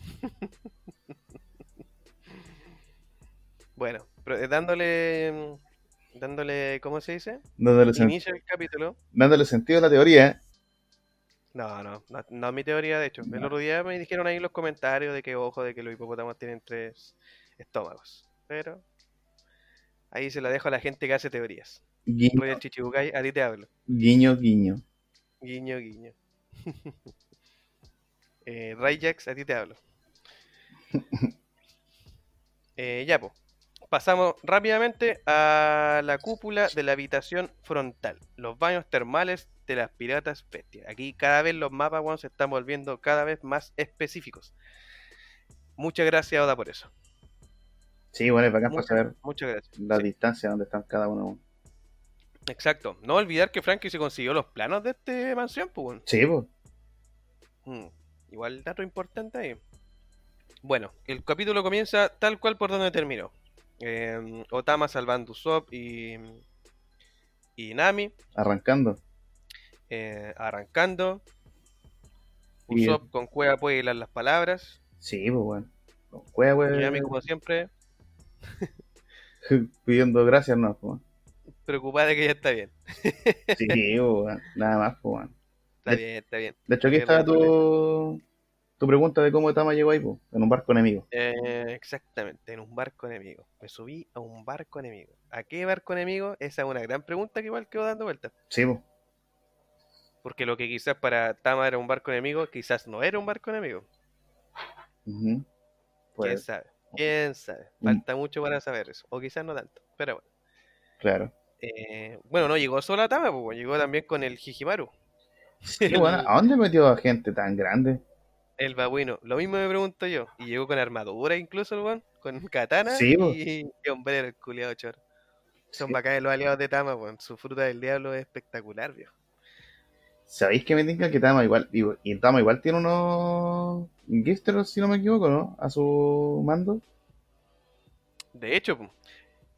Speaker 2: Bueno, pero, eh, dándole. mm, Dándole. ¿Cómo se dice?
Speaker 3: Dándole,
Speaker 2: Inicio el capítulo.
Speaker 3: dándole sentido a la teoría.
Speaker 2: No, no, no, no es mi teoría, de hecho. El
Speaker 3: No.
Speaker 2: otro día me dijeron ahí en los comentarios de que, ojo, de que los hipopótamos tienen tres estómagos. Pero ahí se la dejo a la gente que hace teorías.
Speaker 3: Guiño,
Speaker 2: Royal Chichibukai, a ti te hablo.
Speaker 3: guiño, guiño.
Speaker 2: Guiño, guiño. eh, Rayax, a ti te hablo. Eh, ya, pues. Pasamos rápidamente a la cúpula de la habitación frontal. Los baños termales de las piratas bestias. Aquí cada vez los mapas weón, se están volviendo cada vez más específicos. Muchas gracias, Oda, por eso.
Speaker 3: Sí, bueno, es bacán para
Speaker 2: Muchas,
Speaker 3: saber
Speaker 2: muchas gracias.
Speaker 3: la
Speaker 2: Sí,
Speaker 3: distancia donde están cada uno.
Speaker 2: Exacto. No olvidar que Frankie se consiguió los planos de este mansión, pues.
Speaker 3: Sí, pues.
Speaker 2: Mm, Igual dato importante ahí. Bueno, el capítulo comienza tal cual por donde terminó. Eh, Otama salvando Usopp y, y Nami,
Speaker 3: Arrancando.
Speaker 2: eh, arrancando. Usopp con cueva puede hilar las palabras.
Speaker 3: Sí, pues, bueno. Con cueva,
Speaker 2: Y Nami, como siempre,
Speaker 3: Pidiendo gracias, no, pues.
Speaker 2: Preocupada de que ya está bien.
Speaker 3: Sí, weón. Nada más, pues, weón.
Speaker 2: Está
Speaker 3: De-
Speaker 2: bien, está bien.
Speaker 3: De hecho, aquí está tu, tu pregunta de cómo Tama llegó ahí, pues. En un barco enemigo.
Speaker 2: Eh, exactamente, en un barco enemigo. Me subí a un barco enemigo. ¿A qué barco enemigo? Esa es una gran pregunta que igual quedó dando vueltas.
Speaker 3: Sí, pues.
Speaker 2: Porque lo que quizás para Tama era un barco enemigo, quizás no era un barco enemigo. ¿Quién
Speaker 3: Pues,
Speaker 2: sabe? ¿Quién sabe?
Speaker 3: Mm.
Speaker 2: Falta mucho para saber eso. O quizás no tanto. Pero bueno.
Speaker 3: claro.
Speaker 2: Eh, bueno, no llegó solo a Tama, pues, llegó también con el Hijimaru.
Speaker 3: Sí, bueno, ¿a dónde metió a gente tan grande?
Speaker 2: El babuino. Lo mismo me pregunto yo. Y llegó con armadura incluso el. Con katana
Speaker 3: Sí,
Speaker 2: y, y hombrero, el culiado chor. Son
Speaker 3: Sí.
Speaker 2: bacanes los aliados de Tama, weón. Su fruta del diablo es espectacular, viejo.
Speaker 3: ¿Sabéis que me tinca que Tama igual, y, y Tama igual tiene unos gifters, si no me equivoco, ¿no? A su mando.
Speaker 2: De hecho, po,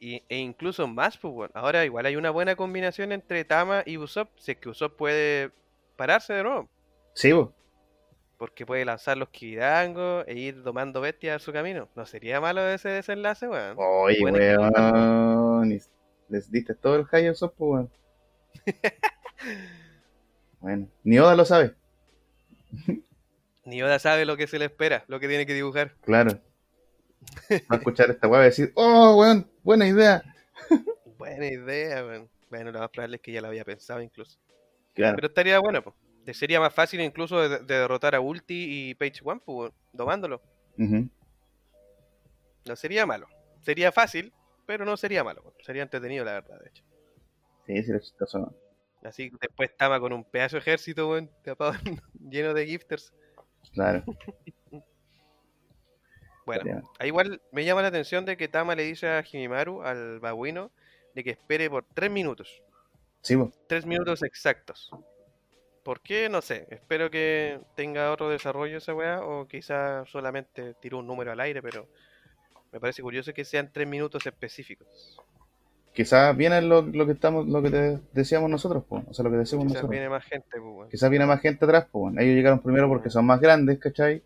Speaker 2: y, e incluso más, pues, weón. Ahora igual hay una buena combinación entre Tama y Usopp. Si es que Usopp puede pararse de nuevo.
Speaker 3: Sí.
Speaker 2: Porque puede lanzar los Kirangos e ir domando bestias a su camino. No sería malo ese desenlace, weón.
Speaker 3: Oye, weón. Les diste todo el high pues, weón. bueno, ni Oda lo sabe.
Speaker 2: Ni Oda sabe lo que se le espera, lo que tiene que dibujar.
Speaker 3: Claro. Va a escuchar esta weá y decir, oh, weón, buena idea.
Speaker 2: Buena idea, weón. Bueno, lo más probable es que ya lo había pensado incluso.
Speaker 3: Claro.
Speaker 2: Pero estaría bueno, pues. Sería más fácil incluso de, de derrotar a Ulti y Page One, pues, domándolo. No sería malo. Sería fácil, pero no sería malo. Sería entretenido, la verdad, de hecho.
Speaker 3: Sí, sí, era chistoso.
Speaker 2: Así que después estaba con un pedazo de ejército, weón, tapado, lleno de gifters.
Speaker 3: Claro.
Speaker 2: Bueno, ahí igual me llama la atención de que Tama le dice a Himimaru, al babuino, de que espere por tres minutos.
Speaker 3: Sí, pues.
Speaker 2: Tres minutos exactos. ¿Por qué? No sé. Espero que tenga otro desarrollo esa weá, o quizá solamente tiró un número al aire, pero me parece curioso que sean tres minutos específicos.
Speaker 3: Quizás viene lo, lo que estamos, lo que te decíamos nosotros, pues. O sea, lo que decimos
Speaker 2: Quizás
Speaker 3: nosotros.
Speaker 2: viene más gente, pues, weón.
Speaker 3: Quizás viene más gente atrás, pues. bueno. Ellos llegaron primero porque son más grandes, ¿cachai?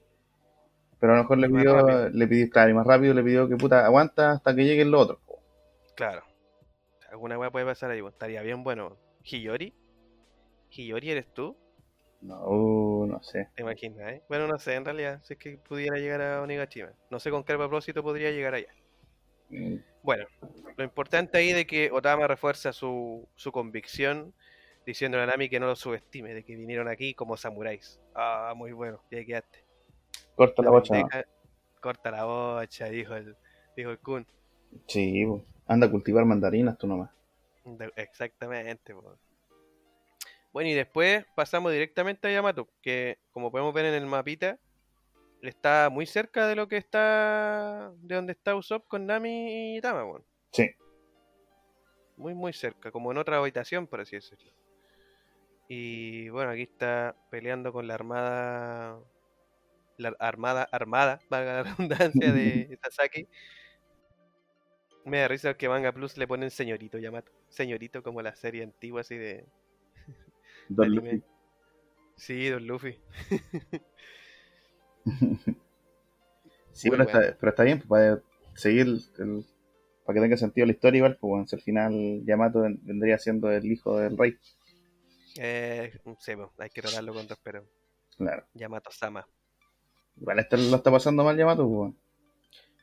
Speaker 3: Pero a lo mejor le pidió, le pidió, claro, y más rápido le pidió que puta aguanta hasta que lleguen los otros. po.
Speaker 2: Claro. Alguna weá puede pasar ahí, estaría bien bueno. ¿Hiyori? ¿Hiyori eres tú?
Speaker 3: No, no sé.
Speaker 2: ¿Te imaginas, eh? Bueno, no sé, en realidad, si es que pudiera llegar a Onigashima. No sé con qué propósito podría llegar allá.
Speaker 3: Mm,
Speaker 2: Bueno, lo importante ahí de que Otama refuerza su, su convicción diciendo a Nami que no lo subestime, de que vinieron aquí como samuráis. Ah, muy bueno, ya quedaste.
Speaker 3: Corta la
Speaker 2: La
Speaker 3: bocha.
Speaker 2: pendeja- corta la bocha, dijo el, dijo el Kun.
Speaker 3: Sí, po. anda a cultivar mandarinas tú nomás.
Speaker 2: Exactamente. po. Bueno, y después pasamos directamente a Yamato, que como podemos ver en el mapita, está muy cerca de lo que está, de donde está Usopp con Nami y Tama.
Speaker 3: Sí.
Speaker 2: Muy, muy cerca, como en otra habitación, por así decirlo. Y bueno, aquí está peleando con la armada, la armada, armada, valga la redundancia, de Sasaki. Me da risa que Manga Plus le ponen señorito Yamato. Señorito como la serie antigua así de
Speaker 3: Don. Luffy.
Speaker 2: Sí, Don Luffy.
Speaker 3: Sí, pero,
Speaker 2: bueno.
Speaker 3: está, pero está bien, pues, para seguir, el- para que tenga sentido la historia igual, pues bueno, si al final Yamato ven- vendría siendo el hijo del rey.
Speaker 2: Eh, sí, bueno, hay que tratarlo con respeto.
Speaker 3: Claro.
Speaker 2: Yamato Sama.
Speaker 3: Igual este lo está pasando mal Yamato, bueno.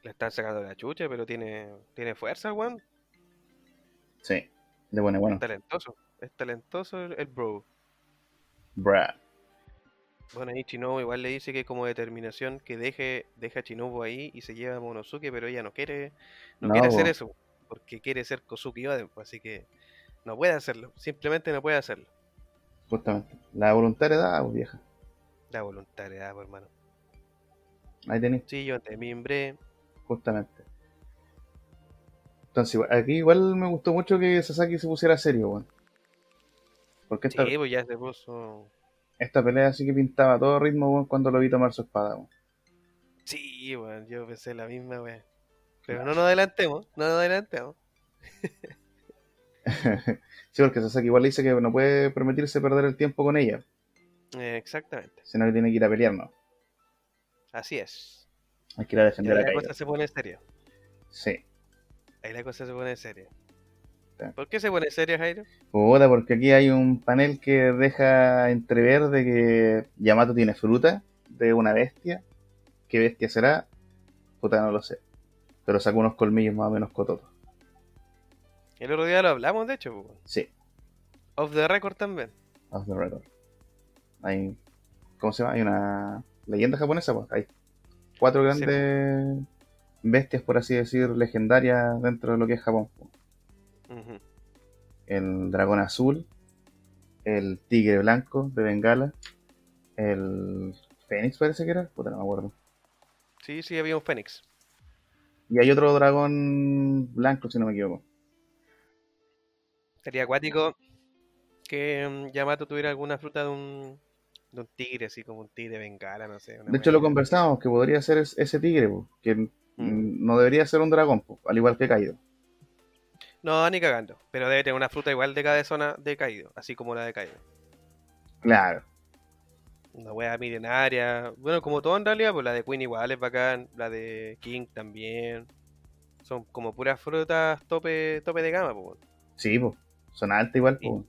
Speaker 2: Le están sacando la chucha, pero tiene, tiene fuerza, weón.
Speaker 3: Sí, de bueno, bueno.
Speaker 2: Es talentoso. Es talentoso el, el bro.
Speaker 3: Brad.
Speaker 2: Bueno, ahí Chinobu igual le dice que como determinación que deje, deja a Chinobu ahí y se lleva a Monosuke, pero ella no quiere, no,
Speaker 3: No,
Speaker 2: quiere hacer eso, porque quiere ser Kosuki Oden, así que no puede hacerlo, simplemente no puede hacerlo.
Speaker 3: Justamente. La voluntad da, pues, vieja.
Speaker 2: La voluntariedad, hermano.
Speaker 3: Ahí tenéis,
Speaker 2: Sí, yo te mimbré.
Speaker 3: justamente. Entonces, aquí igual me gustó mucho que Sasaki se pusiera serio, weón. Porque esta,
Speaker 2: Sí, pues ya se puso.
Speaker 3: esta pelea sí que pintaba todo ritmo, weón, cuando lo vi tomar su espada, weón.
Speaker 2: Sí, bueno, yo pensé la misma, weón. Pero no nos adelantemos, no nos adelantemos.
Speaker 3: sí, porque Sasaki igual le dice que no puede permitirse perder el tiempo con ella,
Speaker 2: Eh, exactamente,
Speaker 3: sino que tiene que ir a pelear, ¿no?
Speaker 2: Así es.
Speaker 3: Hay que ir a
Speaker 2: Y
Speaker 3: defender
Speaker 2: ahí
Speaker 3: a
Speaker 2: la cosa se pone seria.
Speaker 3: Sí.
Speaker 2: Ahí la cosa se pone seria. ¿Por qué se pone seria, Jairo?
Speaker 3: Puta, porque aquí hay un panel que deja entrever de que Yamato tiene fruta de una bestia. ¿Qué bestia será? Puta, no lo sé. Pero saca unos colmillos más o menos cototos.
Speaker 2: El otro día lo hablamos, de hecho, pues.
Speaker 3: Sí,
Speaker 2: Off the record también.
Speaker 3: off the record. Hay, ¿cómo se llama? Hay una leyenda japonesa, pues. Hay cuatro
Speaker 2: Sí,
Speaker 3: grandes bestias, por así decir, legendarias dentro de lo que es Japón. pues. El dragón azul, el tigre blanco de Bengala, el fénix parece que era, puta, no me acuerdo.
Speaker 2: Sí, sí, había un Fénix.
Speaker 3: Y hay otro dragón blanco, si no me equivoco.
Speaker 2: Sería acuático que mm, Yamato tuviera alguna fruta de un, de un tigre, así como un tigre bengala, no sé.
Speaker 3: De hecho, lo conversamos, que podría ser es- ese tigre, po, que mm, no debería ser un dragón, po, al igual que Kaido.
Speaker 2: No, ni cagando. Pero debe tener una fruta igual de cada zona de Kaido, así como la de Kaido.
Speaker 3: Claro,
Speaker 2: Una wea milenaria. Bueno, como todo en realidad, pues la de Queen igual es bacán. La de King también. Son como puras frutas tope, tope de gama, pues.
Speaker 3: sí, po, son altas igual. po.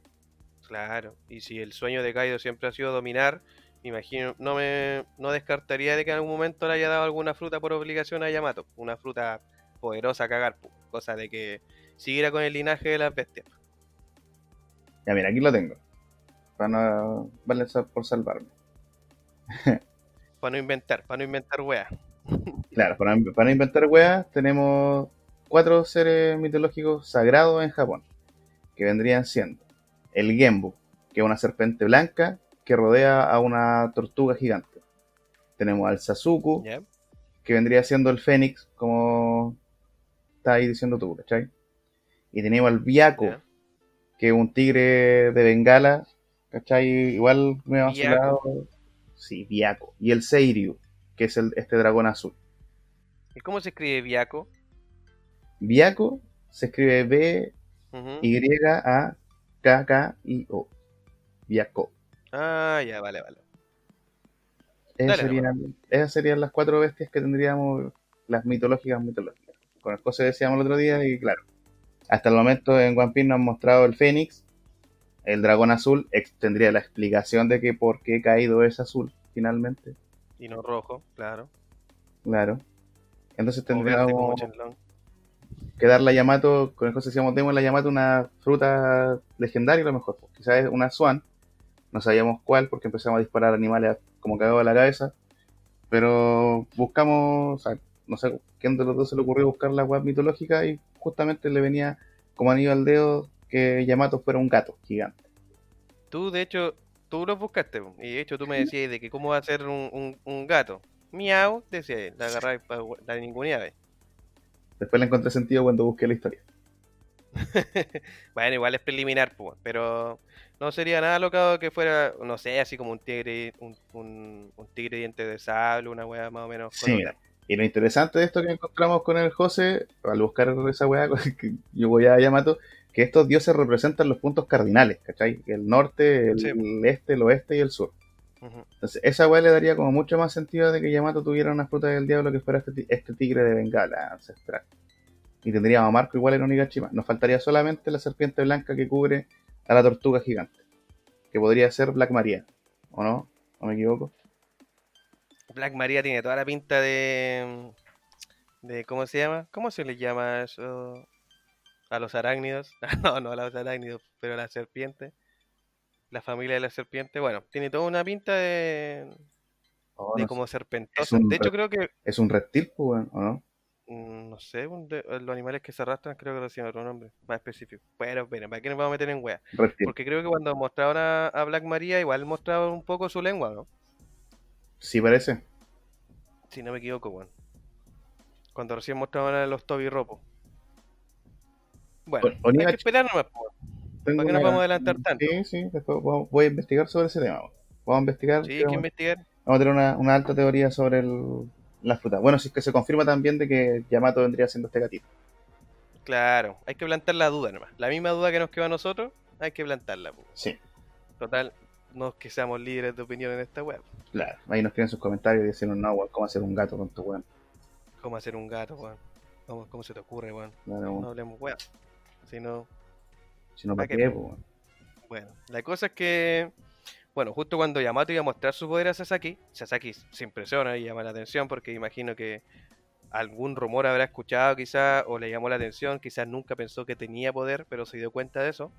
Speaker 2: Claro. Y si el sueño de Kaido siempre ha sido dominar, me imagino, no me no descartaría de que en algún momento le haya dado alguna fruta por obligación a Yamato. Una fruta poderosa a cagar. Cosa de que siguiera con el linaje de las bestias.
Speaker 3: Ya, mira, aquí lo tengo. Para no vale por salvarme.
Speaker 2: Para no inventar, para no inventar weas.
Speaker 3: Claro, para, para no inventar weas, tenemos cuatro seres mitológicos sagrados en Japón, que vendrían siendo el Genbu, que es una serpiente blanca que rodea a una tortuga gigante. Tenemos al Sasuku, que vendría siendo el Fénix, como está ahí diciendo tú, ¿cachai? Y tenemos al Byaku,
Speaker 2: ¿Ya?
Speaker 3: que es un tigre de Bengala, ¿cachai? Igual me ha. Sí, Byaku. Y el Seiryu, que es el, este dragón azul.
Speaker 2: ¿Y cómo se escribe Byaku?
Speaker 3: Byaku se escribe B
Speaker 2: Ujú.
Speaker 3: Y A K K I O. Byaku.
Speaker 2: Ah, ya, vale, vale.
Speaker 3: Esas
Speaker 2: Dale
Speaker 3: serían, esas serían las cuatro bestias que tendríamos, las mitológicas mitológicas. Con el José decíamos el otro día y claro, hasta el momento en One Piece nos han mostrado el Fénix, el dragón azul, tendría la explicación de que por qué Kaido es azul finalmente,
Speaker 2: Y no rojo, claro.
Speaker 3: claro. Entonces tendríamos. Que darle a Yamato, con el José decíamos, démosle a Yamato una fruta legendaria a lo mejor, pues, quizás es una Swan, no sabíamos cuál porque empezamos a disparar animales como cagado a la cabeza, pero buscamos, o sea, no sé quién de los dos se le ocurrió buscar la web mitológica y justamente le venía como anillo al dedo que Yamato fuera un gato gigante.
Speaker 2: Tú, de hecho, tú lo buscaste, y de hecho tú me decías de que cómo va a ser un, un, un gato. Miau, decía él, la agarraba para la ninguneaba.
Speaker 3: Después le encontré sentido cuando busqué la historia.
Speaker 2: Bueno, igual es preliminar, pues, pero no sería nada locado que fuera, no sé, así como un tigre, un, un, un tigre diente de sable, una wea más o menos.
Speaker 3: Sí,
Speaker 2: colorida.
Speaker 3: Y lo interesante de esto que encontramos con el José, al buscar esa weá, que yo voy a Yamato, que estos dioses representan los puntos cardinales, ¿cachai? El norte, el,
Speaker 2: Sí.
Speaker 3: el este, el oeste y el sur. Entonces, esa weá le daría como mucho más sentido de que Yamato tuviera una fruta del diablo que fuera este, este tigre de Bengala ancestral. Y tendríamos a Marco igual en Onigashima. Nos faltaría solamente la serpiente blanca que cubre a la tortuga gigante. Que podría ser Black Maria. ¿O no? ¿No me equivoco?
Speaker 2: Black Maria tiene toda la pinta de. de ¿Cómo se llama? ¿Cómo se le llama eso? A los arácnidos. No, no a los arácnidos, pero a la serpiente. La familia de la serpiente. Bueno, tiene toda una pinta de.
Speaker 3: ¿O
Speaker 2: de
Speaker 3: no
Speaker 2: como serpentosa. De hecho,
Speaker 3: re-
Speaker 2: creo que.
Speaker 3: Es un reptil, pues, weón, ¿o no?
Speaker 2: mm, No sé, de- los animales que se arrastran creo que reciben otro nombre más específico. Bueno, miren, ¿para qué nos vamos a meter en wea?
Speaker 3: Reptil.
Speaker 2: Porque creo que cuando mostraban a, a Black Maria, igual mostraban un poco su lengua, ¿no?
Speaker 3: Sí, parece.
Speaker 2: Si no me equivoco, weón. Cuando recién mostraban a los Toby Ropo. Bueno,
Speaker 3: O-
Speaker 2: hay que esperar nomás, po.
Speaker 3: Tengo
Speaker 2: ¿Para qué nos vamos a adelantar tanto?
Speaker 3: Sí, sí, después voy a investigar sobre ese tema. Vamos a investigar.
Speaker 2: Sí, hay que investigar.
Speaker 3: vamos a tener una, una alta teoría sobre el, la fruta. Bueno, si es que se confirma también de que Yamato vendría siendo este gatito.
Speaker 2: Claro, hay que plantar la duda nomás. La misma duda que nos quedó a nosotros, hay que plantarla, po.
Speaker 3: Sí,
Speaker 2: Total, no es que seamos líderes de opinión en esta web.
Speaker 3: claro. Ahí nos tienen sus comentarios y dicen, no, weón, ¿cómo hacer un gato con tu weón?
Speaker 2: ¿Cómo hacer un gato, weón? ¿Cómo, cómo se te ocurre, weón?
Speaker 3: No,
Speaker 2: hablemos, weón. Si no,
Speaker 3: si no, ¿para
Speaker 2: ¿para
Speaker 3: qué, po?
Speaker 2: Bueno, la cosa es que, bueno, justo cuando Yamato iba a mostrar su poder a Sasaki, Sasaki se impresiona y llama la atención porque imagino que algún rumor habrá escuchado quizás o le llamó la atención, quizás nunca pensó que tenía poder, pero se dio cuenta de eso.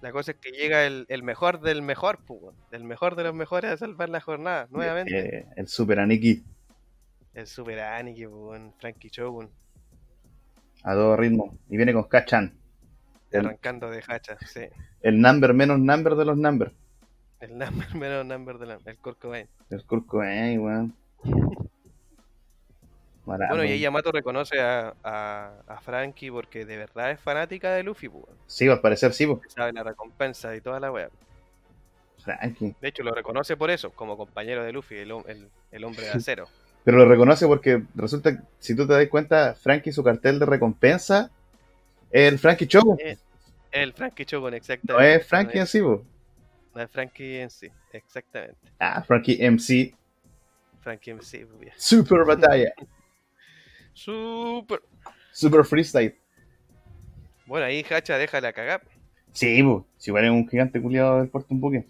Speaker 2: La cosa es que llega el, el mejor del mejor, pues, el mejor de los mejores a salvar la jornada, nuevamente.
Speaker 3: Eh, el Super Aniki
Speaker 2: El Super Aniki, pues, Frankie Shogun,
Speaker 3: a todo ritmo. Y viene con Kachan. El,
Speaker 2: arrancando de hacha, sí.
Speaker 3: el number menos number de los number.
Speaker 2: El number menos number de la, el Kurt Cobain.
Speaker 3: El Kurt Cobain, weón.
Speaker 2: Bueno, y ahí Yamato reconoce a, a, a Frankie porque de verdad es fanática de Luffy, pues, weón.
Speaker 3: Sí, al parecer sí, po.
Speaker 2: sabe la recompensa y toda la wea.
Speaker 3: Frankie.
Speaker 2: De hecho, lo reconoce por eso, como compañero de Luffy, el, el, el hombre de acero.
Speaker 3: Pero lo reconoce porque resulta que, si tú te das cuenta, Frankie, su cartel de recompensa, el Frankie Choco.
Speaker 2: Eh, El Frankie Shogun,
Speaker 3: No
Speaker 2: exactamente.
Speaker 3: es Frankie en sí, po.
Speaker 2: No es Frankie en sí, exactamente.
Speaker 3: Ah, Frankie MC.
Speaker 2: Frankie pues, bien.
Speaker 3: Super batalla.
Speaker 2: Super.
Speaker 3: Super freestyle.
Speaker 2: Bueno, ahí Hacha deja la cagar.
Speaker 3: Sí, po. Si es un gigante culiado del puerto un buque.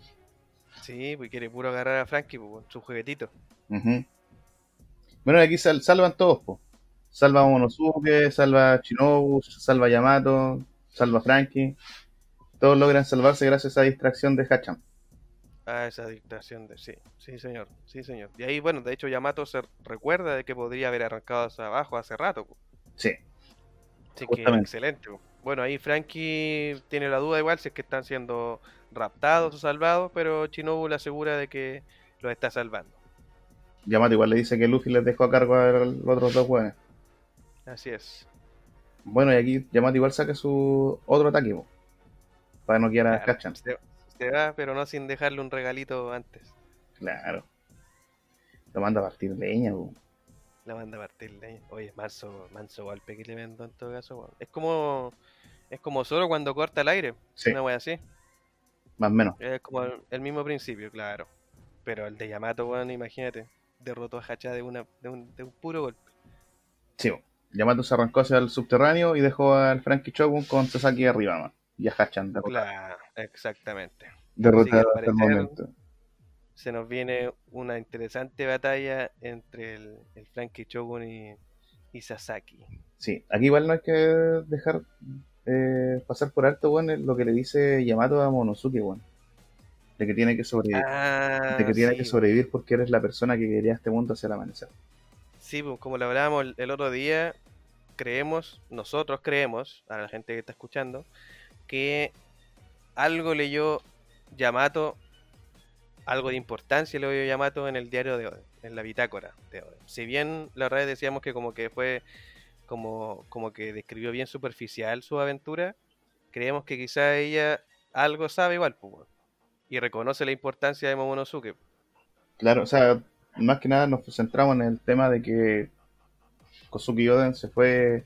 Speaker 2: Sí, pues quiere puro agarrar a Frankie, pues, con su juguetito.
Speaker 3: Ujú. Bueno, aquí sal- salvan todos, po. Salva a Monosuke, salva a Shinobu, salva a Yamato, salva a Frankie. Todos logran salvarse gracias a esa distracción de Hacham.
Speaker 2: Ah, esa dictación de. Sí, sí, señor. Sí, señor. Y ahí, bueno, de hecho, Yamato se recuerda de que podría haber arrancado hacia abajo hace rato.
Speaker 3: Sí.
Speaker 2: Así que excelente. Bueno, ahí Frankie tiene la duda igual si es que están siendo raptados o salvados, pero Shinobu le asegura de que los está salvando.
Speaker 3: Yamato igual le dice que Luffy les dejó a cargo a los otros dos hueones.
Speaker 2: Así es.
Speaker 3: Bueno, y aquí Yamato igual saca su otro ataque, po, para no quedar a
Speaker 2: Claro, se, se va, pero no sin dejarle un regalito antes.
Speaker 3: Claro. Lo manda a partir leña, po.
Speaker 2: La manda a partir leña. Oye, manso, manso golpe que le vendo en todo caso. weón. Es como es como solo cuando corta el aire.
Speaker 3: Sí,
Speaker 2: Una wea así.
Speaker 3: más o menos.
Speaker 2: Es como el, el mismo principio, claro. Pero el de Yamato, weón, imagínate, derrotó a Hacha de, una, de, un, de un puro golpe.
Speaker 3: Sí. Yamato se arrancó hacia el subterráneo y dejó al Frankie Shogun con Sasaki arriba. Y a Hachan.
Speaker 2: Claro, exactamente.
Speaker 3: Derrotado hasta el momento.
Speaker 2: Se nos viene una interesante batalla entre el, el Frankie Shogun y, y Sasaki.
Speaker 3: Sí, aquí igual no hay que dejar eh, pasar por alto, weón, lo que le dice Yamato a Monosuke, weón. De que tiene que sobrevivir.
Speaker 2: Ah,
Speaker 3: de que tiene
Speaker 2: sí,
Speaker 3: que sobrevivir porque eres la persona que quería este mundo hacia el amanecer.
Speaker 2: Sí, pues, como lo hablábamos el, el otro día, creemos, nosotros creemos, a la gente que está escuchando, que algo leyó Yamato, algo de importancia leyó Yamato en el diario de Oden, en la bitácora de Oden. Si bien la verdad decíamos que como que fue, como, como que describió bien superficial su aventura, creemos que quizá ella algo sabe igual, pues, y reconoce la importancia de Momonosuke.
Speaker 3: Claro, o sea, más que nada nos centramos en el tema de que Kosuke Oden se fue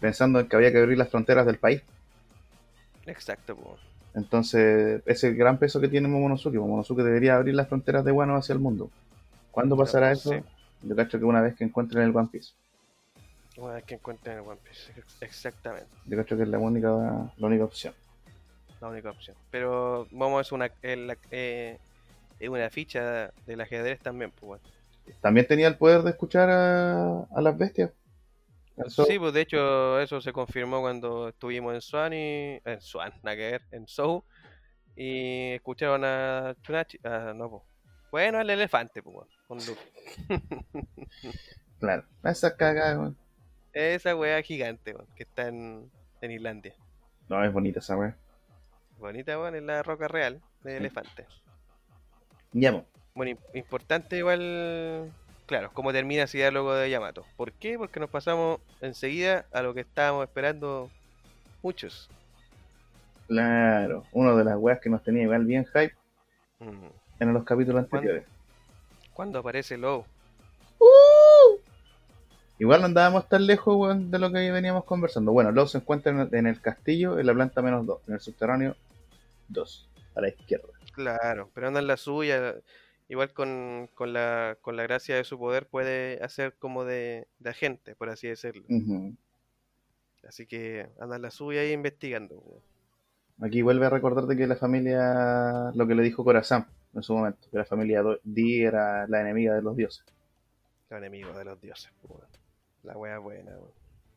Speaker 3: pensando en que había que abrir las fronteras del país.
Speaker 2: Exacto, pues.
Speaker 3: Entonces, ese es el gran peso que tiene Momonosuke. Momonosuke debería abrir las fronteras de Wano hacia el mundo. ¿Cuándo pasará eso?
Speaker 2: Sí.
Speaker 3: Yo cacho que una vez que encuentren el One Piece.
Speaker 2: Una vez que encuentren el One Piece. ex- Exactamente,
Speaker 3: Yo cacho que es la única, la única opción.
Speaker 2: la única opción. Pero Momo es una, es la- eh, es una ficha del ajedrez también, pues bueno.
Speaker 3: También tenía el poder de escuchar a, a las bestias. Eso-
Speaker 2: Sí, pues de hecho eso se confirmó cuando estuvimos en Swan y... En Swan, ver, en Soul. Y escucharon a Chunachi... ah, no, pues. Bueno, el elefante, pues con Luffy.
Speaker 3: Claro, esa cagada, weón.
Speaker 2: Esa wea gigante, weón, que está en, en Islandia.
Speaker 3: No, es bonita esa weá.
Speaker 2: Bonita, weón, es la roca real de
Speaker 3: Sí.
Speaker 2: elefante.
Speaker 3: Ya, po.
Speaker 2: Bueno, im- importante igual, claro, cómo termina ese diálogo de Yamato. ¿Por qué? Porque nos pasamos enseguida a lo que estábamos esperando muchos.
Speaker 3: Claro, uno de las weas que nos tenía igual bien hype
Speaker 2: Mm.
Speaker 3: en los capítulos
Speaker 2: ¿Cuándo?
Speaker 3: anteriores.
Speaker 2: Cuando aparece Low.
Speaker 3: Igual no andábamos tan lejos weón, de lo que veníamos conversando. Bueno, Lowe se encuentra en el, en el castillo, en la planta menos 2, en el subterráneo 2, a la izquierda.
Speaker 2: Claro, pero anda en la suya. Igual con, con, la, con la gracia de su poder puede hacer como de, de agente, por así decirlo. Así que anda la suya ahí investigando.
Speaker 3: Aquí vuelve a recordarte que la familia, lo que le dijo Corazán en su momento, que la familia Di era la enemiga de los dioses.
Speaker 2: Los enemigos de los dioses. La wea buena. weón.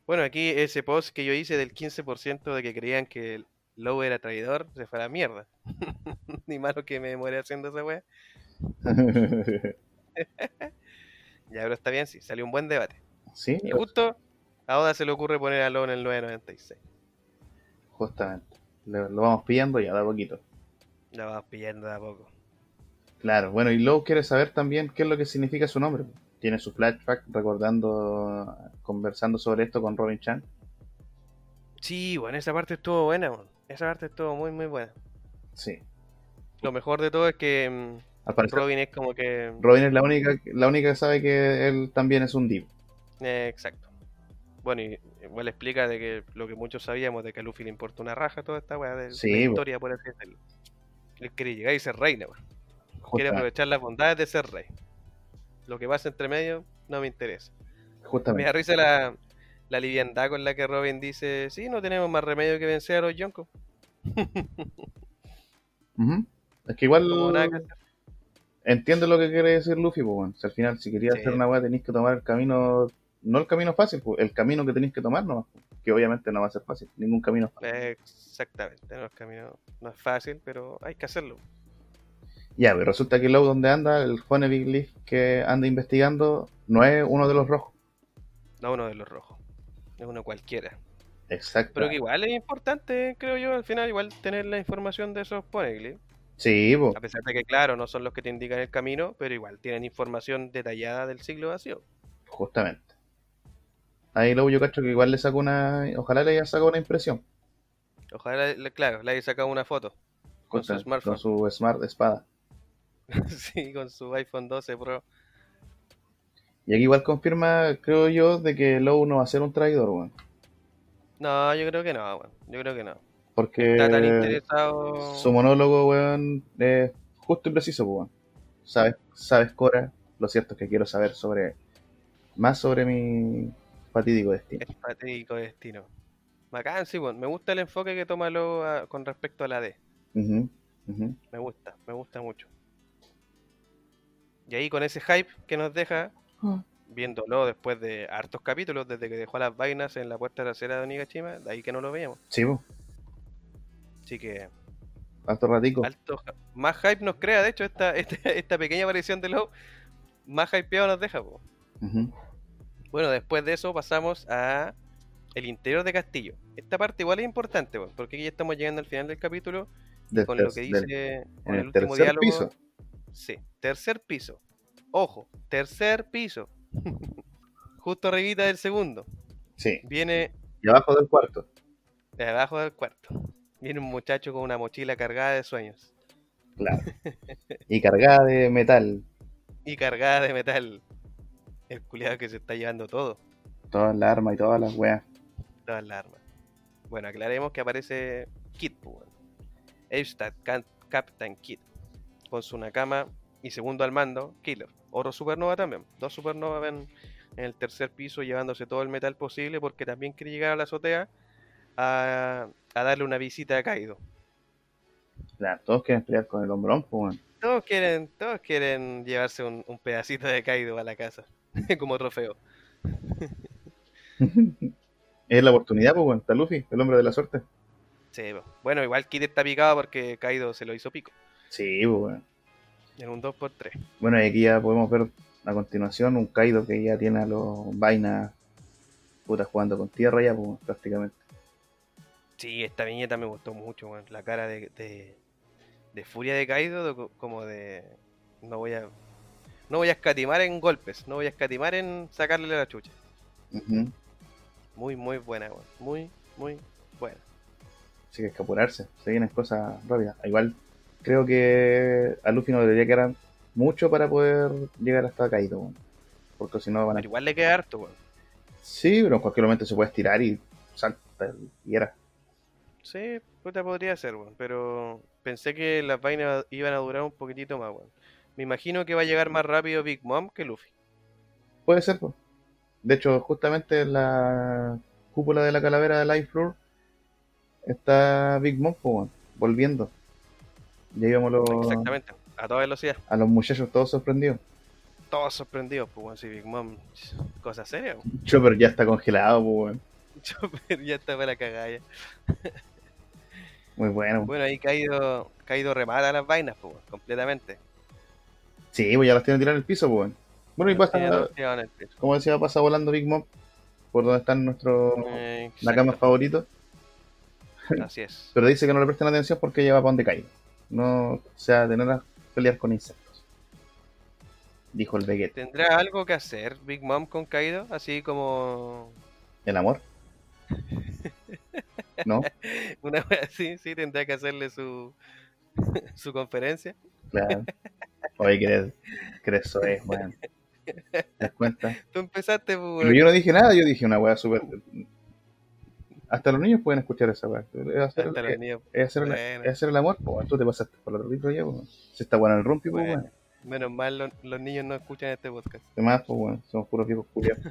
Speaker 2: Bueno, aquí ese post que yo hice del 15% de que creían que Lowe era traidor se fue a la mierda. Ni malo que me muere haciendo esa wea. Ya, pero está bien, sí, salió un buen debate.
Speaker 3: sí,
Speaker 2: Y justo a Oda se le ocurre poner a Lowe en el 996.
Speaker 3: justamente. Lo, lo vamos pillando ya, de a poquito.
Speaker 2: La vas pillando de a poco.
Speaker 3: Claro, bueno, y Lowe quiere saber también qué es lo que significa su nombre. Tiene su flashback recordando, conversando sobre esto con Robin Chan.
Speaker 2: Sí, bueno, esa parte estuvo buena. Esa parte estuvo muy, muy buena.
Speaker 3: Sí.
Speaker 2: Lo mejor de todo es que
Speaker 3: Al parecer,
Speaker 2: Robin es como que...
Speaker 3: Robin es la única, la única que sabe que él también es un div.
Speaker 2: Eh, exacto. Bueno, y igual explica de que lo que muchos sabíamos de que a Luffy le importa una raja toda esta weá de,
Speaker 3: Sí,
Speaker 2: de historia, por así decirlo. Él quiere llegar y ser reina, weón. Quiere aprovechar las bondades de ser rey. Lo que pasa entre medio no me interesa. Me
Speaker 3: justamente.
Speaker 2: da risa la, la liviandad con la que Robin dice, sí, no tenemos más remedio que vencer a los Yonko.
Speaker 3: Ujú. Es que igual
Speaker 2: Como nada que hacer.
Speaker 3: Entiendo lo que quiere decir Luffy, pues bueno. Si al final, si querías
Speaker 2: Sí.
Speaker 3: hacer una weá, tenéis que tomar el camino, no el camino fácil, pues, el camino que tenéis que tomar nomás. Que obviamente no va a ser fácil, ningún camino es fácil.
Speaker 2: Exactamente, no es, camino, no es fácil, pero hay que hacerlo.
Speaker 3: Ya, pero resulta que Lowe donde anda, el Fone Big Leaf que anda investigando, no es uno de los rojos.
Speaker 2: No uno de los rojos, es uno cualquiera.
Speaker 3: Exacto.
Speaker 2: Pero que igual es importante, creo yo, al final igual tener la información de esos poneglyphs.
Speaker 3: Sí.
Speaker 2: A pesar de que, claro, no son los que te indican el camino, pero igual tienen información detallada del siglo vacío.
Speaker 3: Justamente. Ahí Lowe yo cacho que igual le sacó una. Ojalá le haya sacado una impresión.
Speaker 2: Ojalá, le- claro, le haya sacado una foto con su
Speaker 3: Con
Speaker 2: smartphone.
Speaker 3: su Smart Espada.
Speaker 2: sí, con su iPhone 12 Pro.
Speaker 3: Y aquí igual confirma, creo yo, de que Lowe no va a ser un traidor, weón.
Speaker 2: No, yo creo que no, weón. Yo creo que no.
Speaker 3: Porque
Speaker 2: Está tan interesado.
Speaker 3: su monólogo, weón, es justo y preciso, pues, weón. sabes, sabes, Cora, lo cierto es que quiero saber sobre más sobre mi fatídico destino.
Speaker 2: El fatídico destino. Bacán, sí, bueno, me gusta el enfoque que toma Lobo a- con respecto a la D. Me gusta, me gusta mucho. Y ahí con ese hype que nos deja, viéndolo después de hartos capítulos, desde que dejó las vainas en la puerta trasera de Onigashima, de ahí que no lo veíamos.
Speaker 3: Sí, po,
Speaker 2: Así que
Speaker 3: alto ratico.
Speaker 2: alto, más hype nos crea, de hecho, esta, esta, esta pequeña aparición de Lowe, más hypeado nos deja. po. Bueno, después de eso pasamos a el interior de Castillo. Esta parte igual es importante, po, porque aquí ya estamos llegando al final del capítulo
Speaker 3: Del
Speaker 2: con lo que dice
Speaker 3: en
Speaker 2: en el
Speaker 3: el
Speaker 2: último diálogo.
Speaker 3: piso.
Speaker 2: Sí, tercer piso. Ojo, tercer piso. Justo arribita del segundo.
Speaker 3: Sí,
Speaker 2: Viene
Speaker 3: y abajo del cuarto.
Speaker 2: de abajo del cuarto. Viene un muchacho con una mochila cargada de sueños
Speaker 3: Claro. y cargada de metal.
Speaker 2: y cargada de metal. El culiado que se está llevando todo,
Speaker 3: Todas las armas y todas las weas.
Speaker 2: todas las armas. Bueno, aclaremos que aparece Kid, pues. Eivstad, Can- Captain Kid, con su Nakama y segundo al mando, Killer. Oro Supernova también. Dos Supernova ven en el tercer piso llevándose todo el metal posible porque también quiere llegar a la azotea a, a darle una visita a Kaido.
Speaker 3: Claro, todos quieren pelear con el hombrón, pues.
Speaker 2: Todos quieren, todos quieren llevarse un, un pedacito de Kaido a la casa, como trofeo.
Speaker 3: es la oportunidad, pues. Está Luffy, el hombre de la suerte.
Speaker 2: Sí, bueno, igual Kid está picado porque Kaido se lo hizo pico.
Speaker 3: Sí, pues, weón.
Speaker 2: En un 2x3.
Speaker 3: Bueno, y aquí ya podemos ver a continuación un Kaido que ya tiene a los vainas putas jugando con tierra ya, pues, prácticamente.
Speaker 2: Sí, esta viñeta me gustó mucho, weón. La cara de, de, de furia de Kaido, de como de. No voy a. No voy a escatimar en golpes, no voy a escatimar en sacarle la chucha. Muy, muy buena, weón. Muy, muy buena.
Speaker 3: Así que hay que apurarse, se vienen cosas rápidas. Igual creo que a Luffy no debería quedar mucho para poder llegar hasta Kaido, weón. porque si no van a...
Speaker 2: Pero igual le queda harto, weón.
Speaker 3: Sí, pero en cualquier momento se puede estirar y salta y era.
Speaker 2: Sí, puta podría ser, weón. Pero pensé que las vainas iban a durar un poquitito más, weón. Me imagino que va a llegar más rápido Big Mom que Luffy.
Speaker 3: Puede ser, pues. De hecho, justamente en la cúpula de la calavera de Life Floor está Big Mom, pues, weón, volviendo. Ya íbamos los-
Speaker 2: Exactamente, a toda velocidad.
Speaker 3: a los muchachos todos sorprendidos.
Speaker 2: Todos sorprendidos, pues, weón. Si Big Mom, cosa seria, weón.
Speaker 3: Chopper ya está congelado, pues, weón.
Speaker 2: Chopper ya está para la cagada ya.
Speaker 3: Muy bueno.
Speaker 2: Bueno, ahí caído, caído remata las vainas, pues, completamente.
Speaker 3: Sí, pues ya las tiene tiradas en el piso, pues. Bueno, y pasa, como decía, pasa volando Big Mom por donde están nuestros
Speaker 2: Eh,
Speaker 3: nakamas favoritos.
Speaker 2: Así es.
Speaker 3: Pero dice que no le presten atención porque lleva para donde cae. No se va a tener a pelear con insectos. Dijo el Vegeta.
Speaker 2: ¿Tendrá algo que hacer Big Mom con Kaido? Así como
Speaker 3: ¿El amor? ¿No?
Speaker 2: una así, sí, tendrá que hacerle su, su conferencia.
Speaker 3: Claro. Oye, crees, crees eso es, weón. ¿Te das cuenta?
Speaker 2: Tú empezaste, pues,
Speaker 3: Pero yo no dije nada, yo dije una weá súper. Hasta los niños pueden escuchar esa weá. Es hacer,
Speaker 2: Hasta los niños.
Speaker 3: es hacer, el-
Speaker 2: Bueno.
Speaker 3: es hacer el amor, pues tú te pasaste por el otro libro ya, pues. Si está bueno el rumpi, pues
Speaker 2: Bueno. Menos mal lo- los niños no escuchan este podcast.
Speaker 3: Además, pues weón, somos puros viejos culiados.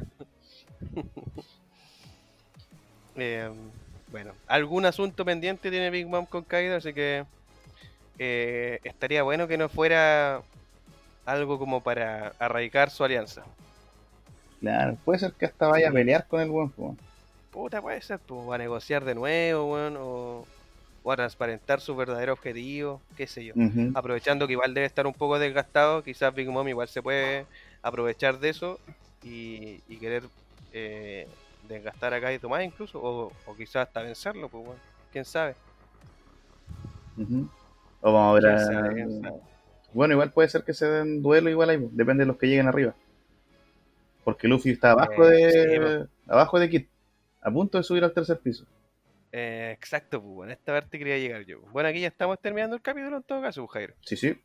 Speaker 2: Eh, bueno, algún asunto pendiente tiene Big Mom con Kaido, así que eh, estaría bueno que no fuera algo como para arraigar su alianza.
Speaker 3: Claro, puede ser que hasta vaya a pelear con el pues. weón.
Speaker 2: Puta, puede ser, pues, o a negociar de nuevo, weón, o, o a transparentar su verdadero objetivo, qué sé yo. Aprovechando que igual debe estar un poco desgastado, quizás Big Mom igual se puede aprovechar de eso y, y querer eh, desgastar a Kaido más incluso, o, o quizás hasta vencerlo, pues, weón. ¿Quién sabe?
Speaker 3: O vamos a ver. Bueno, igual puede ser que se den duelo igual ahí, pues, depende de los que lleguen arriba. Porque Luffy está abajo
Speaker 2: Eh,
Speaker 3: de
Speaker 2: sí, pues.
Speaker 3: abajo de Kid, a punto de subir al tercer piso.
Speaker 2: Eh, exacto, pues, en esta parte quería llegar yo. Bueno, aquí ya estamos terminando el capítulo en todo caso, pues, Jairo.
Speaker 3: Sí, sí.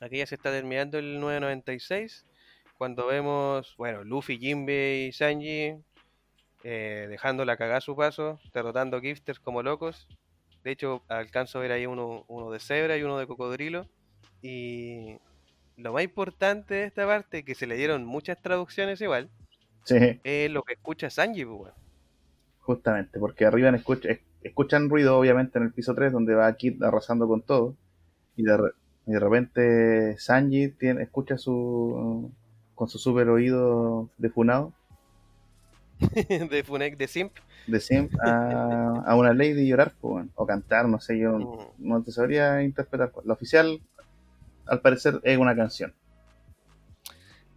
Speaker 2: Aquí ya se está terminando el 996. Cuando vemos, bueno, Luffy, Jinbe y Sanji eh, dejando la cagada a su paso, derrotando gifters como locos. De hecho, alcanzo a ver ahí uno, uno de cebra y uno de cocodrilo. Y, lo más importante de esta parte, que se le dieron muchas traducciones igual,
Speaker 3: Sí,
Speaker 2: es lo que escucha Sanji, pues,
Speaker 3: justamente, porque arriba escucha, es- escuchan ruido, obviamente, en el piso 3, donde va Kid arrasando con todo. Y de, re- y de repente Sanji tiene, escucha su con su super oído defunado
Speaker 2: de Funek de Simp.
Speaker 3: de Sim a, a una lady llorar, pues, weón, o cantar, no sé, yo
Speaker 2: Mm.
Speaker 3: no te sabría interpretar. La oficial, al parecer, es una canción.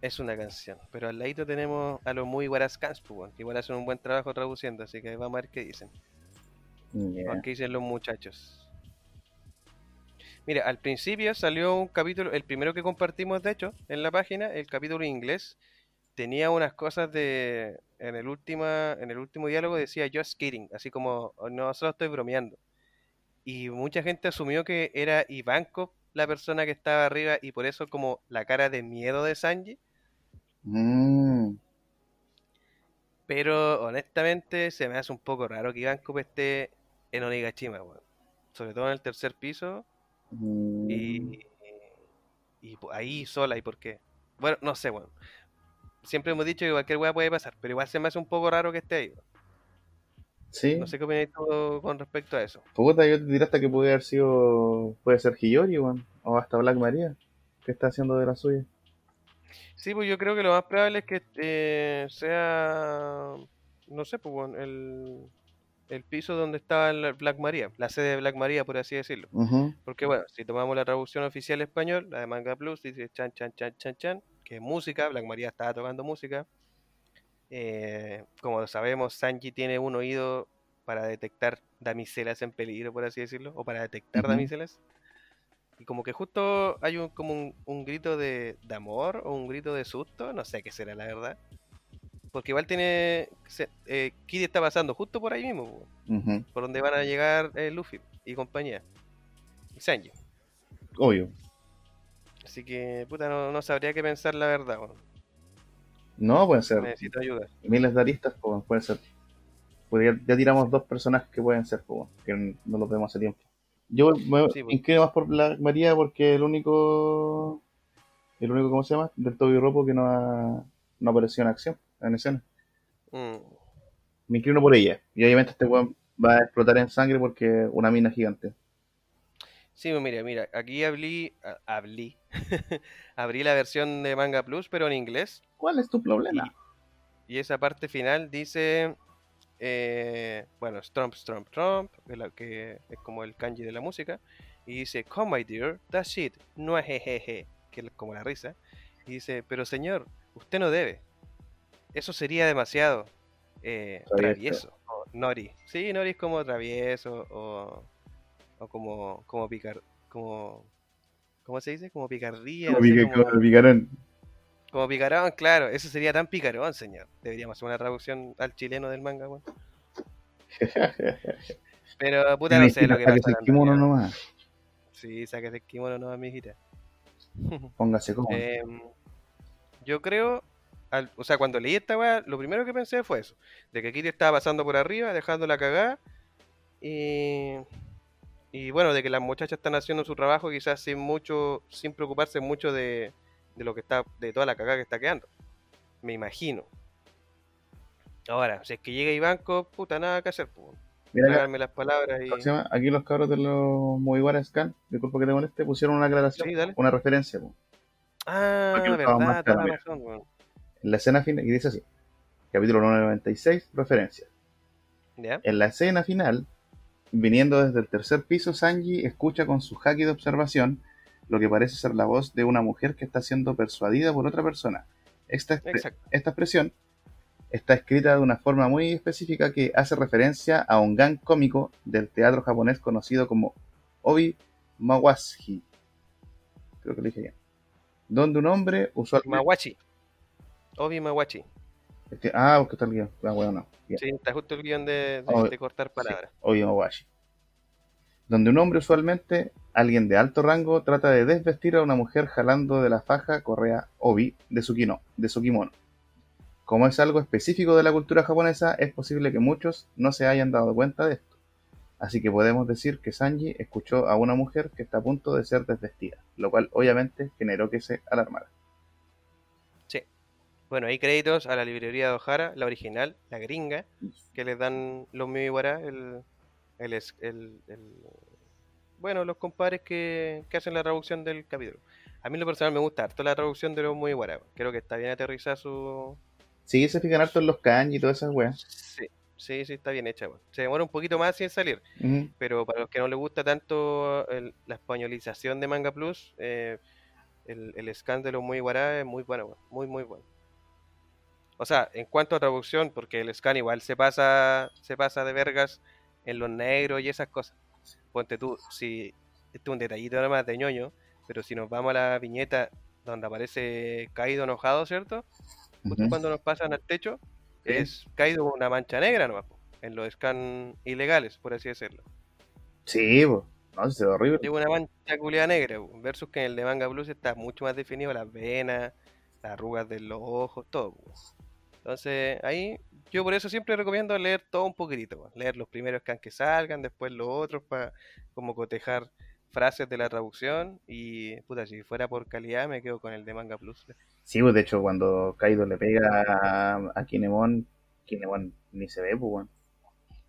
Speaker 2: Es una canción. Pero al ladito tenemos a los muy Guarascans, pues, que igual hacen un buen trabajo traduciendo, así que vamos a ver qué dicen.
Speaker 3: Yeah.
Speaker 2: Qué dicen los muchachos. Mira, al principio salió un capítulo, el primero que compartimos, de hecho, en la página, el capítulo en inglés, tenía unas cosas de. En el, última, en el último diálogo decía just kidding, así como "Oh, no, solo estoy bromeando. Y mucha gente asumió que era Ivankov la persona que estaba arriba y por eso como la cara de miedo de Sanji.
Speaker 3: Mm,
Speaker 2: Pero honestamente se me hace un poco raro que Ivankov esté en Onigashima, weón. Sobre todo en el tercer piso
Speaker 3: mm,
Speaker 2: y, y po- ahí sola y por qué. Bueno, no sé, bueno. Siempre hemos dicho que cualquier weá puede pasar, pero igual se me hace un poco raro que esté ahí.
Speaker 3: sí,
Speaker 2: No sé qué opináis tú con respecto a eso.
Speaker 3: puta, yo te diría hasta que puede haber sido, puede ser Hiyori, weón, o hasta Black Maria, que está haciendo de la suya.
Speaker 2: Sí, pues yo creo que lo más probable es que eh, sea, no sé, pues bueno, el, el piso donde estaba el Black Maria, la sede de Black Maria, por así decirlo.
Speaker 3: Ujú,
Speaker 2: Porque bueno, si tomamos la traducción oficial español, la de Manga Plus, dice chan chan chan chan chan, que es música, Black Maria estaba tocando música. Eh, como sabemos, Sanji tiene un oído para detectar damiselas en peligro, por así decirlo, o para detectar
Speaker 3: Ujú.
Speaker 2: damiselas. Y como que justo hay un, como un, un grito de, de amor o un grito de susto, no sé qué será la verdad. Porque igual tiene... Se, eh, Kid está pasando justo por ahí mismo, por donde van a llegar eh, Luffy y compañía. Y Sanji.
Speaker 3: Obvio.
Speaker 2: Así que, puta, no, no sabría qué pensar la verdad.
Speaker 3: No, pueden ser
Speaker 2: Necesito ayuda.
Speaker 3: miles de aristas, pues, pueden ser. Pues ya, ya tiramos dos personajes que pueden ser, pues, que no los vemos hace tiempo. Yo me
Speaker 2: Sí, pues.
Speaker 3: inclino más por Black Maria porque el único, el único, ¿cómo se llama? Del Toby Ropo que no ha, no apareció en acción, en escena.
Speaker 2: Mm.
Speaker 3: Me inclino por ella. Y obviamente este weón va a explotar en sangre porque es una mina gigante.
Speaker 2: Sí, pues mira, mira, aquí abrí, a- abrí, abrí la versión de Manga Plus, pero en inglés.
Speaker 3: ¿Cuál es tu problema?
Speaker 2: Y esa parte final dice, eh, bueno, Stromp, Stromp, Tromp, que, es como el kanji de la música. Y dice, come my dear, that's it, no es jejeje, que es como la risa. Y dice, pero señor, usted no debe. Eso sería demasiado eh,
Speaker 3: Travieso.
Speaker 2: travieso. O Nori. Sí, Nori es como travieso o, o como, como picar, como, ¿cómo se dice? Como picardía.
Speaker 3: Como
Speaker 2: no sé, como-
Speaker 3: como picarón.
Speaker 2: como picarón, claro, eso sería tan picarón, señor. Deberíamos hacer una traducción al chileno del manga, weón. Pero puta, no sé lo que pasa.
Speaker 3: el kimono nomás.
Speaker 2: Sí, sáquese el kimono no, mi hijita.
Speaker 3: Póngase cómodo.
Speaker 2: Em, yo creo, al- o sea, cuando leí esta weá, lo primero que pensé fue eso: de que Kitty estaba pasando por arriba, dejando la cagada. Y, y bueno, de que las muchachas están haciendo su trabajo, quizás sin mucho, sin preocuparse mucho de, de lo que está, de toda la cagada que está quedando. Me imagino. Ahora, si es que llega Ivanko, puta, nada que hacer, pues.
Speaker 3: Mira acá,
Speaker 2: las palabras y.
Speaker 3: Aquí los cabros de los Moviwara Scan, disculpa que te moleste, pusieron una aclaración,
Speaker 2: Sí,
Speaker 3: una referencia. po.
Speaker 2: Ah,
Speaker 3: más
Speaker 2: verdad, toda la razón.
Speaker 3: En la escena final, y dice así: capítulo 996, referencia.
Speaker 2: ¿Ya?
Speaker 3: En la escena final, viniendo desde el tercer piso, Sanji escucha con su haki de observación lo que parece ser la voz de una mujer que está siendo persuadida por otra persona. Esta, expre-
Speaker 2: Exacto.
Speaker 3: esta expresión está escrita de una forma muy específica que hace referencia a un gang cómico del teatro japonés conocido como Obi Mawashi. Creo que lo dije bien. Donde un hombre usualmente...
Speaker 2: Mawachi. Obi
Speaker 3: Este- ah, porque está el guion. Ah, bueno, no.
Speaker 2: Sí, está justo el guion de, de-
Speaker 3: Oh,
Speaker 2: de cortar palabras.
Speaker 3: Obi Mawashi. Donde un hombre usualmente, alguien de alto rango, trata de desvestir a una mujer jalando de la faja correa Obi de su, kino- de su kimono. Como es algo específico de la cultura japonesa, es posible que muchos no se hayan dado cuenta de esto. Así que podemos decir que Sanji escuchó a una mujer que está a punto de ser desvestida, lo cual obviamente generó que se alarmara.
Speaker 2: Bueno, hay créditos a la librería de O'Hara, la original, la gringa, que les dan los Miwara, el, el, el, el- bueno, los compadres que, que hacen la traducción del capítulo. A mí lo personal me gusta harto la traducción de los Mugiwara. Creo que está bien aterrizada su...
Speaker 3: Sí, se fijan harto en los kanji y todas esas weas.
Speaker 2: Sí, sí, sí, está bien hecha. Se demora un poquito más sin salir. Pero para los que no les gusta tanto el- la españolización de Manga Plus, eh, el, el scan de los muy guará es muy bueno, muy muy bueno. O sea, en cuanto a traducción, porque el scan igual se pasa, se pasa de vergas en los negros y esas cosas. Ponte tú, si este es un detallito nada más de ñoño, pero si nos vamos a la viñeta donde aparece Kaido enojado, ¿cierto? Justo cuando nos pasan al techo,
Speaker 3: Sí.
Speaker 2: es con una mancha negra nomás, po, en los scan ilegales, por así decirlo.
Speaker 3: Sí, po. no, se ve horrible.
Speaker 2: Lleva una mancha culiada negra, po, versus que en el de Manga Blues está mucho más definido las venas, las arrugas de los ojos, todo. po. Entonces, ahí yo por eso siempre recomiendo leer todo un poquitito, po, leer los primeros scans que salgan, después los otros para como cotejar frases de la traducción y puta, si fuera por calidad me quedo con el de Manga Plus.
Speaker 3: Sí, pues de hecho cuando Kaido le pega a, a Kinemon, Kinemon ni se ve, pues weón.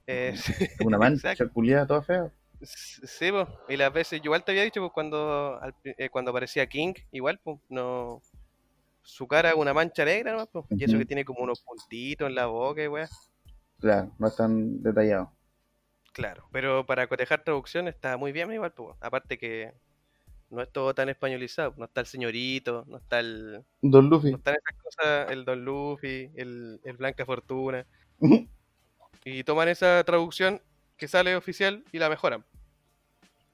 Speaker 2: Eh,
Speaker 3: una mancha culiada toda fea.
Speaker 2: Sí, po, y las veces, yo igual te había dicho, pues cuando, eh, cuando aparecía King, igual, pues, no, su cara es una mancha negra, ¿no? Y eso que tiene como unos puntitos en la boca y weá.
Speaker 3: Claro, no es tan detallado.
Speaker 2: Claro, pero para cotejar traducción está muy bien igual, pues, aparte que no es todo tan españolizado, no está el señorito, no está el,
Speaker 3: Don Luffy.
Speaker 2: no están esas cosas, el Don Luffy, el, el Blanca Fortuna, y toman esa traducción que sale oficial y la mejoran.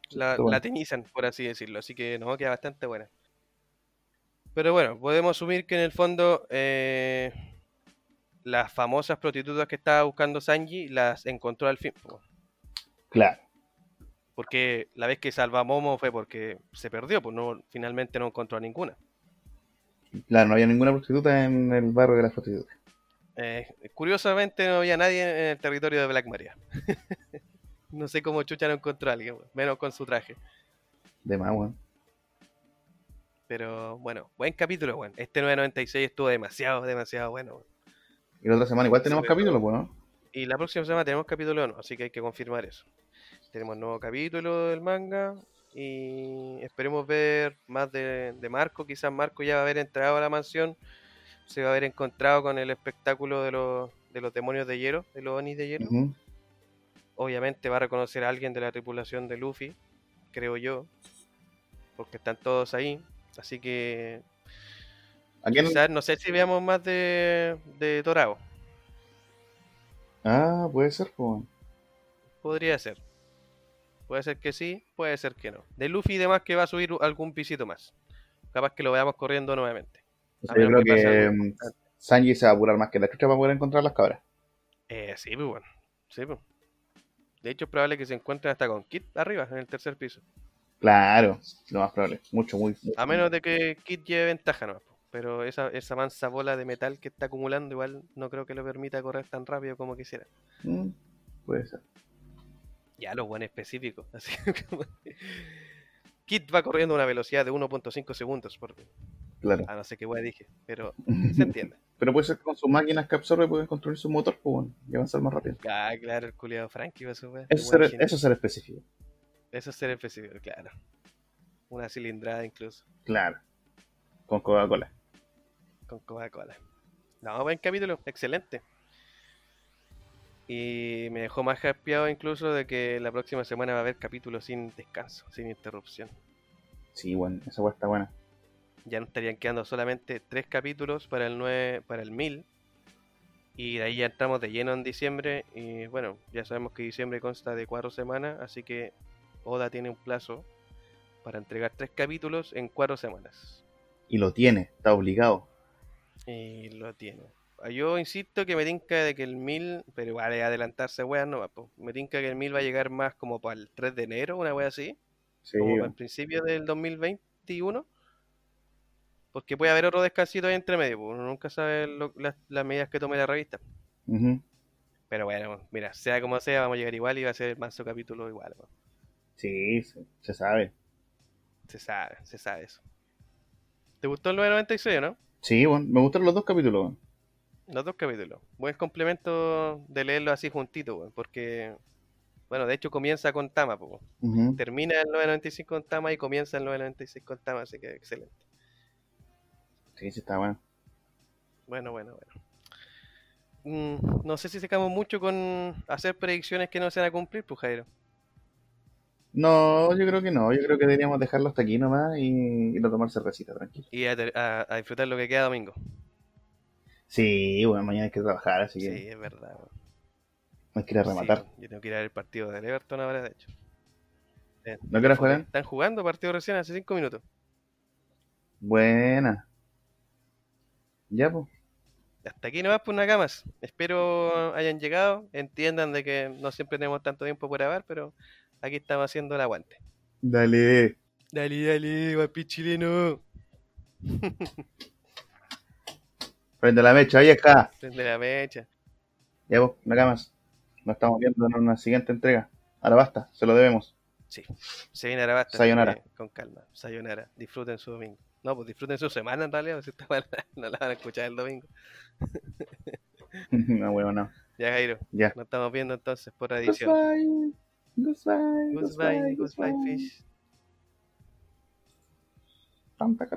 Speaker 2: La,
Speaker 3: bueno.
Speaker 2: la teñizan, por así decirlo. Así que no, queda bastante buena. Pero bueno, podemos asumir que en el fondo eh, las famosas prostitutas que estaba buscando Sanji las encontró al fin.
Speaker 3: Claro.
Speaker 2: Porque la vez que salva a Momo fue porque se perdió, pues no, finalmente no encontró a ninguna.
Speaker 3: Claro, no había ninguna prostituta en el barrio de las prostitutas.
Speaker 2: Eh, curiosamente no había nadie en el territorio de Black Maria. no sé cómo Chucha no encontró a alguien, menos con su traje.
Speaker 3: De más, weón.
Speaker 2: Pero bueno, buen capítulo, weón. Este 996 estuvo demasiado, demasiado bueno.
Speaker 3: Y la otra semana igual tenemos
Speaker 2: Sobre
Speaker 3: capítulos, pues, ¿no?
Speaker 2: Y la próxima semana tenemos capítulo 1, así que hay que confirmar eso. Tenemos nuevo capítulo del manga y esperemos ver más de, de Marco. Quizás Marco ya va a haber entrado a la mansión, se va a haber encontrado con el espectáculo de los, de los demonios de hielo, de los Onis de hielo.
Speaker 3: Ujú.
Speaker 2: Obviamente va a reconocer a alguien de la tripulación de Luffy, creo yo, porque están todos ahí. Así que quizás no sé si veamos más de, de Torao.
Speaker 3: Ah, puede ser, weón.
Speaker 2: Podría ser. Puede ser que sí, puede ser que no. De Luffy y demás que va a subir algún pisito más. Capaz que lo veamos corriendo nuevamente.
Speaker 3: O sea, yo creo
Speaker 2: que
Speaker 3: que mm, Sanji se va a apurar más que la chucha para poder encontrar las cabras.
Speaker 2: Eh, sí, pues bueno. Sí, pues. De hecho, es probable que se encuentren hasta con Kit arriba, en el tercer piso.
Speaker 3: Claro, lo más probable. Mucho, muy.
Speaker 2: A menos de que Kit lleve ventaja, ¿no? Pero esa, esa mansa bola de metal que está acumulando, igual no creo que le permita correr tan rápido como quisiera.
Speaker 3: Mm, puede ser.
Speaker 2: Ya lo bueno específico. Así como- Kit va corriendo a una velocidad de 1.5 segundos por.
Speaker 3: Claro.
Speaker 2: Ah, no sé qué wea dije, pero se entiende.
Speaker 3: Pero puede ser que con sus máquinas que absorbe pueden construir su motor, pues, bueno, y avanzar más rápido.
Speaker 2: Ah, claro, el culiado Frankie va a su.
Speaker 3: Eso,
Speaker 2: Qué
Speaker 3: ser,
Speaker 2: buen genio.
Speaker 3: eso específico.
Speaker 2: Eso es ser específico, claro. Una cilindrada incluso,
Speaker 3: Claro. Con Coca-Cola.
Speaker 2: con Coca-Cola. No, buen capítulo, excelente. Y me dejó más hypeado incluso de que la próxima semana va a haber capítulos sin descanso, sin interrupción.
Speaker 3: Sí, bueno, esa está buena.
Speaker 2: Ya nos estarían quedando solamente tres capítulos para el 9, para el 1000. Y de ahí ya entramos de lleno en diciembre. Y bueno, ya sabemos que diciembre consta de cuatro semanas, así que Oda tiene un plazo para entregar tres capítulos en cuatro semanas.
Speaker 3: Y lo tiene, está obligado.
Speaker 2: Y lo tiene. Ah, Yo insisto que me tinca de que el 1000, pero igual es adelantarse, weón, no va. Me tinca que el 1000 va a llegar más como para el 3 de enero, una wea así,
Speaker 3: Sí,
Speaker 2: como para el principio del 2021. Porque puede haber otro descansito ahí entre medio, uno nunca sabe lo- las, las medidas que tome la revista. Pero bueno, mira, sea como sea, vamos a llegar igual y va a ser el manso capítulo igual. weón.
Speaker 3: Sí, se, se sabe.
Speaker 2: Se sabe, se sabe eso. ¿Te gustó el 996 o no?
Speaker 3: Sí, bueno, me gustaron los dos capítulos.
Speaker 2: Los dos capítulos. Buen complemento de leerlo así juntito, weón, porque, bueno, de hecho comienza con Tama, po.
Speaker 3: Ujú.
Speaker 2: termina el 995 con Tama y comienza el 996 con Tama, así que excelente.
Speaker 3: Sí, sí, está bueno.
Speaker 2: Bueno, bueno, bueno. Mm, no sé si secamos mucho con hacer predicciones que no se van a cumplir, pues Jairo.
Speaker 3: No, yo creo que no. Yo creo que deberíamos dejarlo hasta aquí nomás y, y no tomar cervecita, tranquilo.
Speaker 2: Y a, a- a disfrutar lo que queda domingo.
Speaker 3: Sí, bueno, mañana hay que trabajar, así que
Speaker 2: Sí, es verdad.
Speaker 3: ir a
Speaker 2: Sí,
Speaker 3: rematar.
Speaker 2: yo tengo que ir a ver el partido del Everton ahora, de hecho. Eh,
Speaker 3: ¿No quieres jugar?
Speaker 2: Están jugando partido recién hace 5 minutos.
Speaker 3: Buena. Ya, pues.
Speaker 2: Hasta aquí nomás por una camas. Espero hayan llegado. Entiendan de que no siempre tenemos tanto tiempo por grabar, pero aquí estamos haciendo el aguante.
Speaker 3: Dale.
Speaker 2: Dale, dale, guapi chileno.
Speaker 3: Prende la mecha, vieja.
Speaker 2: Prende la mecha.
Speaker 3: Ya, pues, nada más. Nos estamos viendo en una siguiente entrega. Ahora basta, se lo debemos.
Speaker 2: Sí, se viene Arabasta.
Speaker 3: Sayonara.
Speaker 2: que Con calma. Sayonara. Disfruten su domingo. No, pues disfruten su semana en realidad, si esta no la van a escuchar el domingo.
Speaker 3: no, huevo, no.
Speaker 2: Ya, Jairo.
Speaker 3: Ya.
Speaker 2: Nos estamos viendo entonces por edición.
Speaker 3: Goodbye. Goodbye,
Speaker 2: goodbye, goodbye, fish.
Speaker 3: Tam, tak,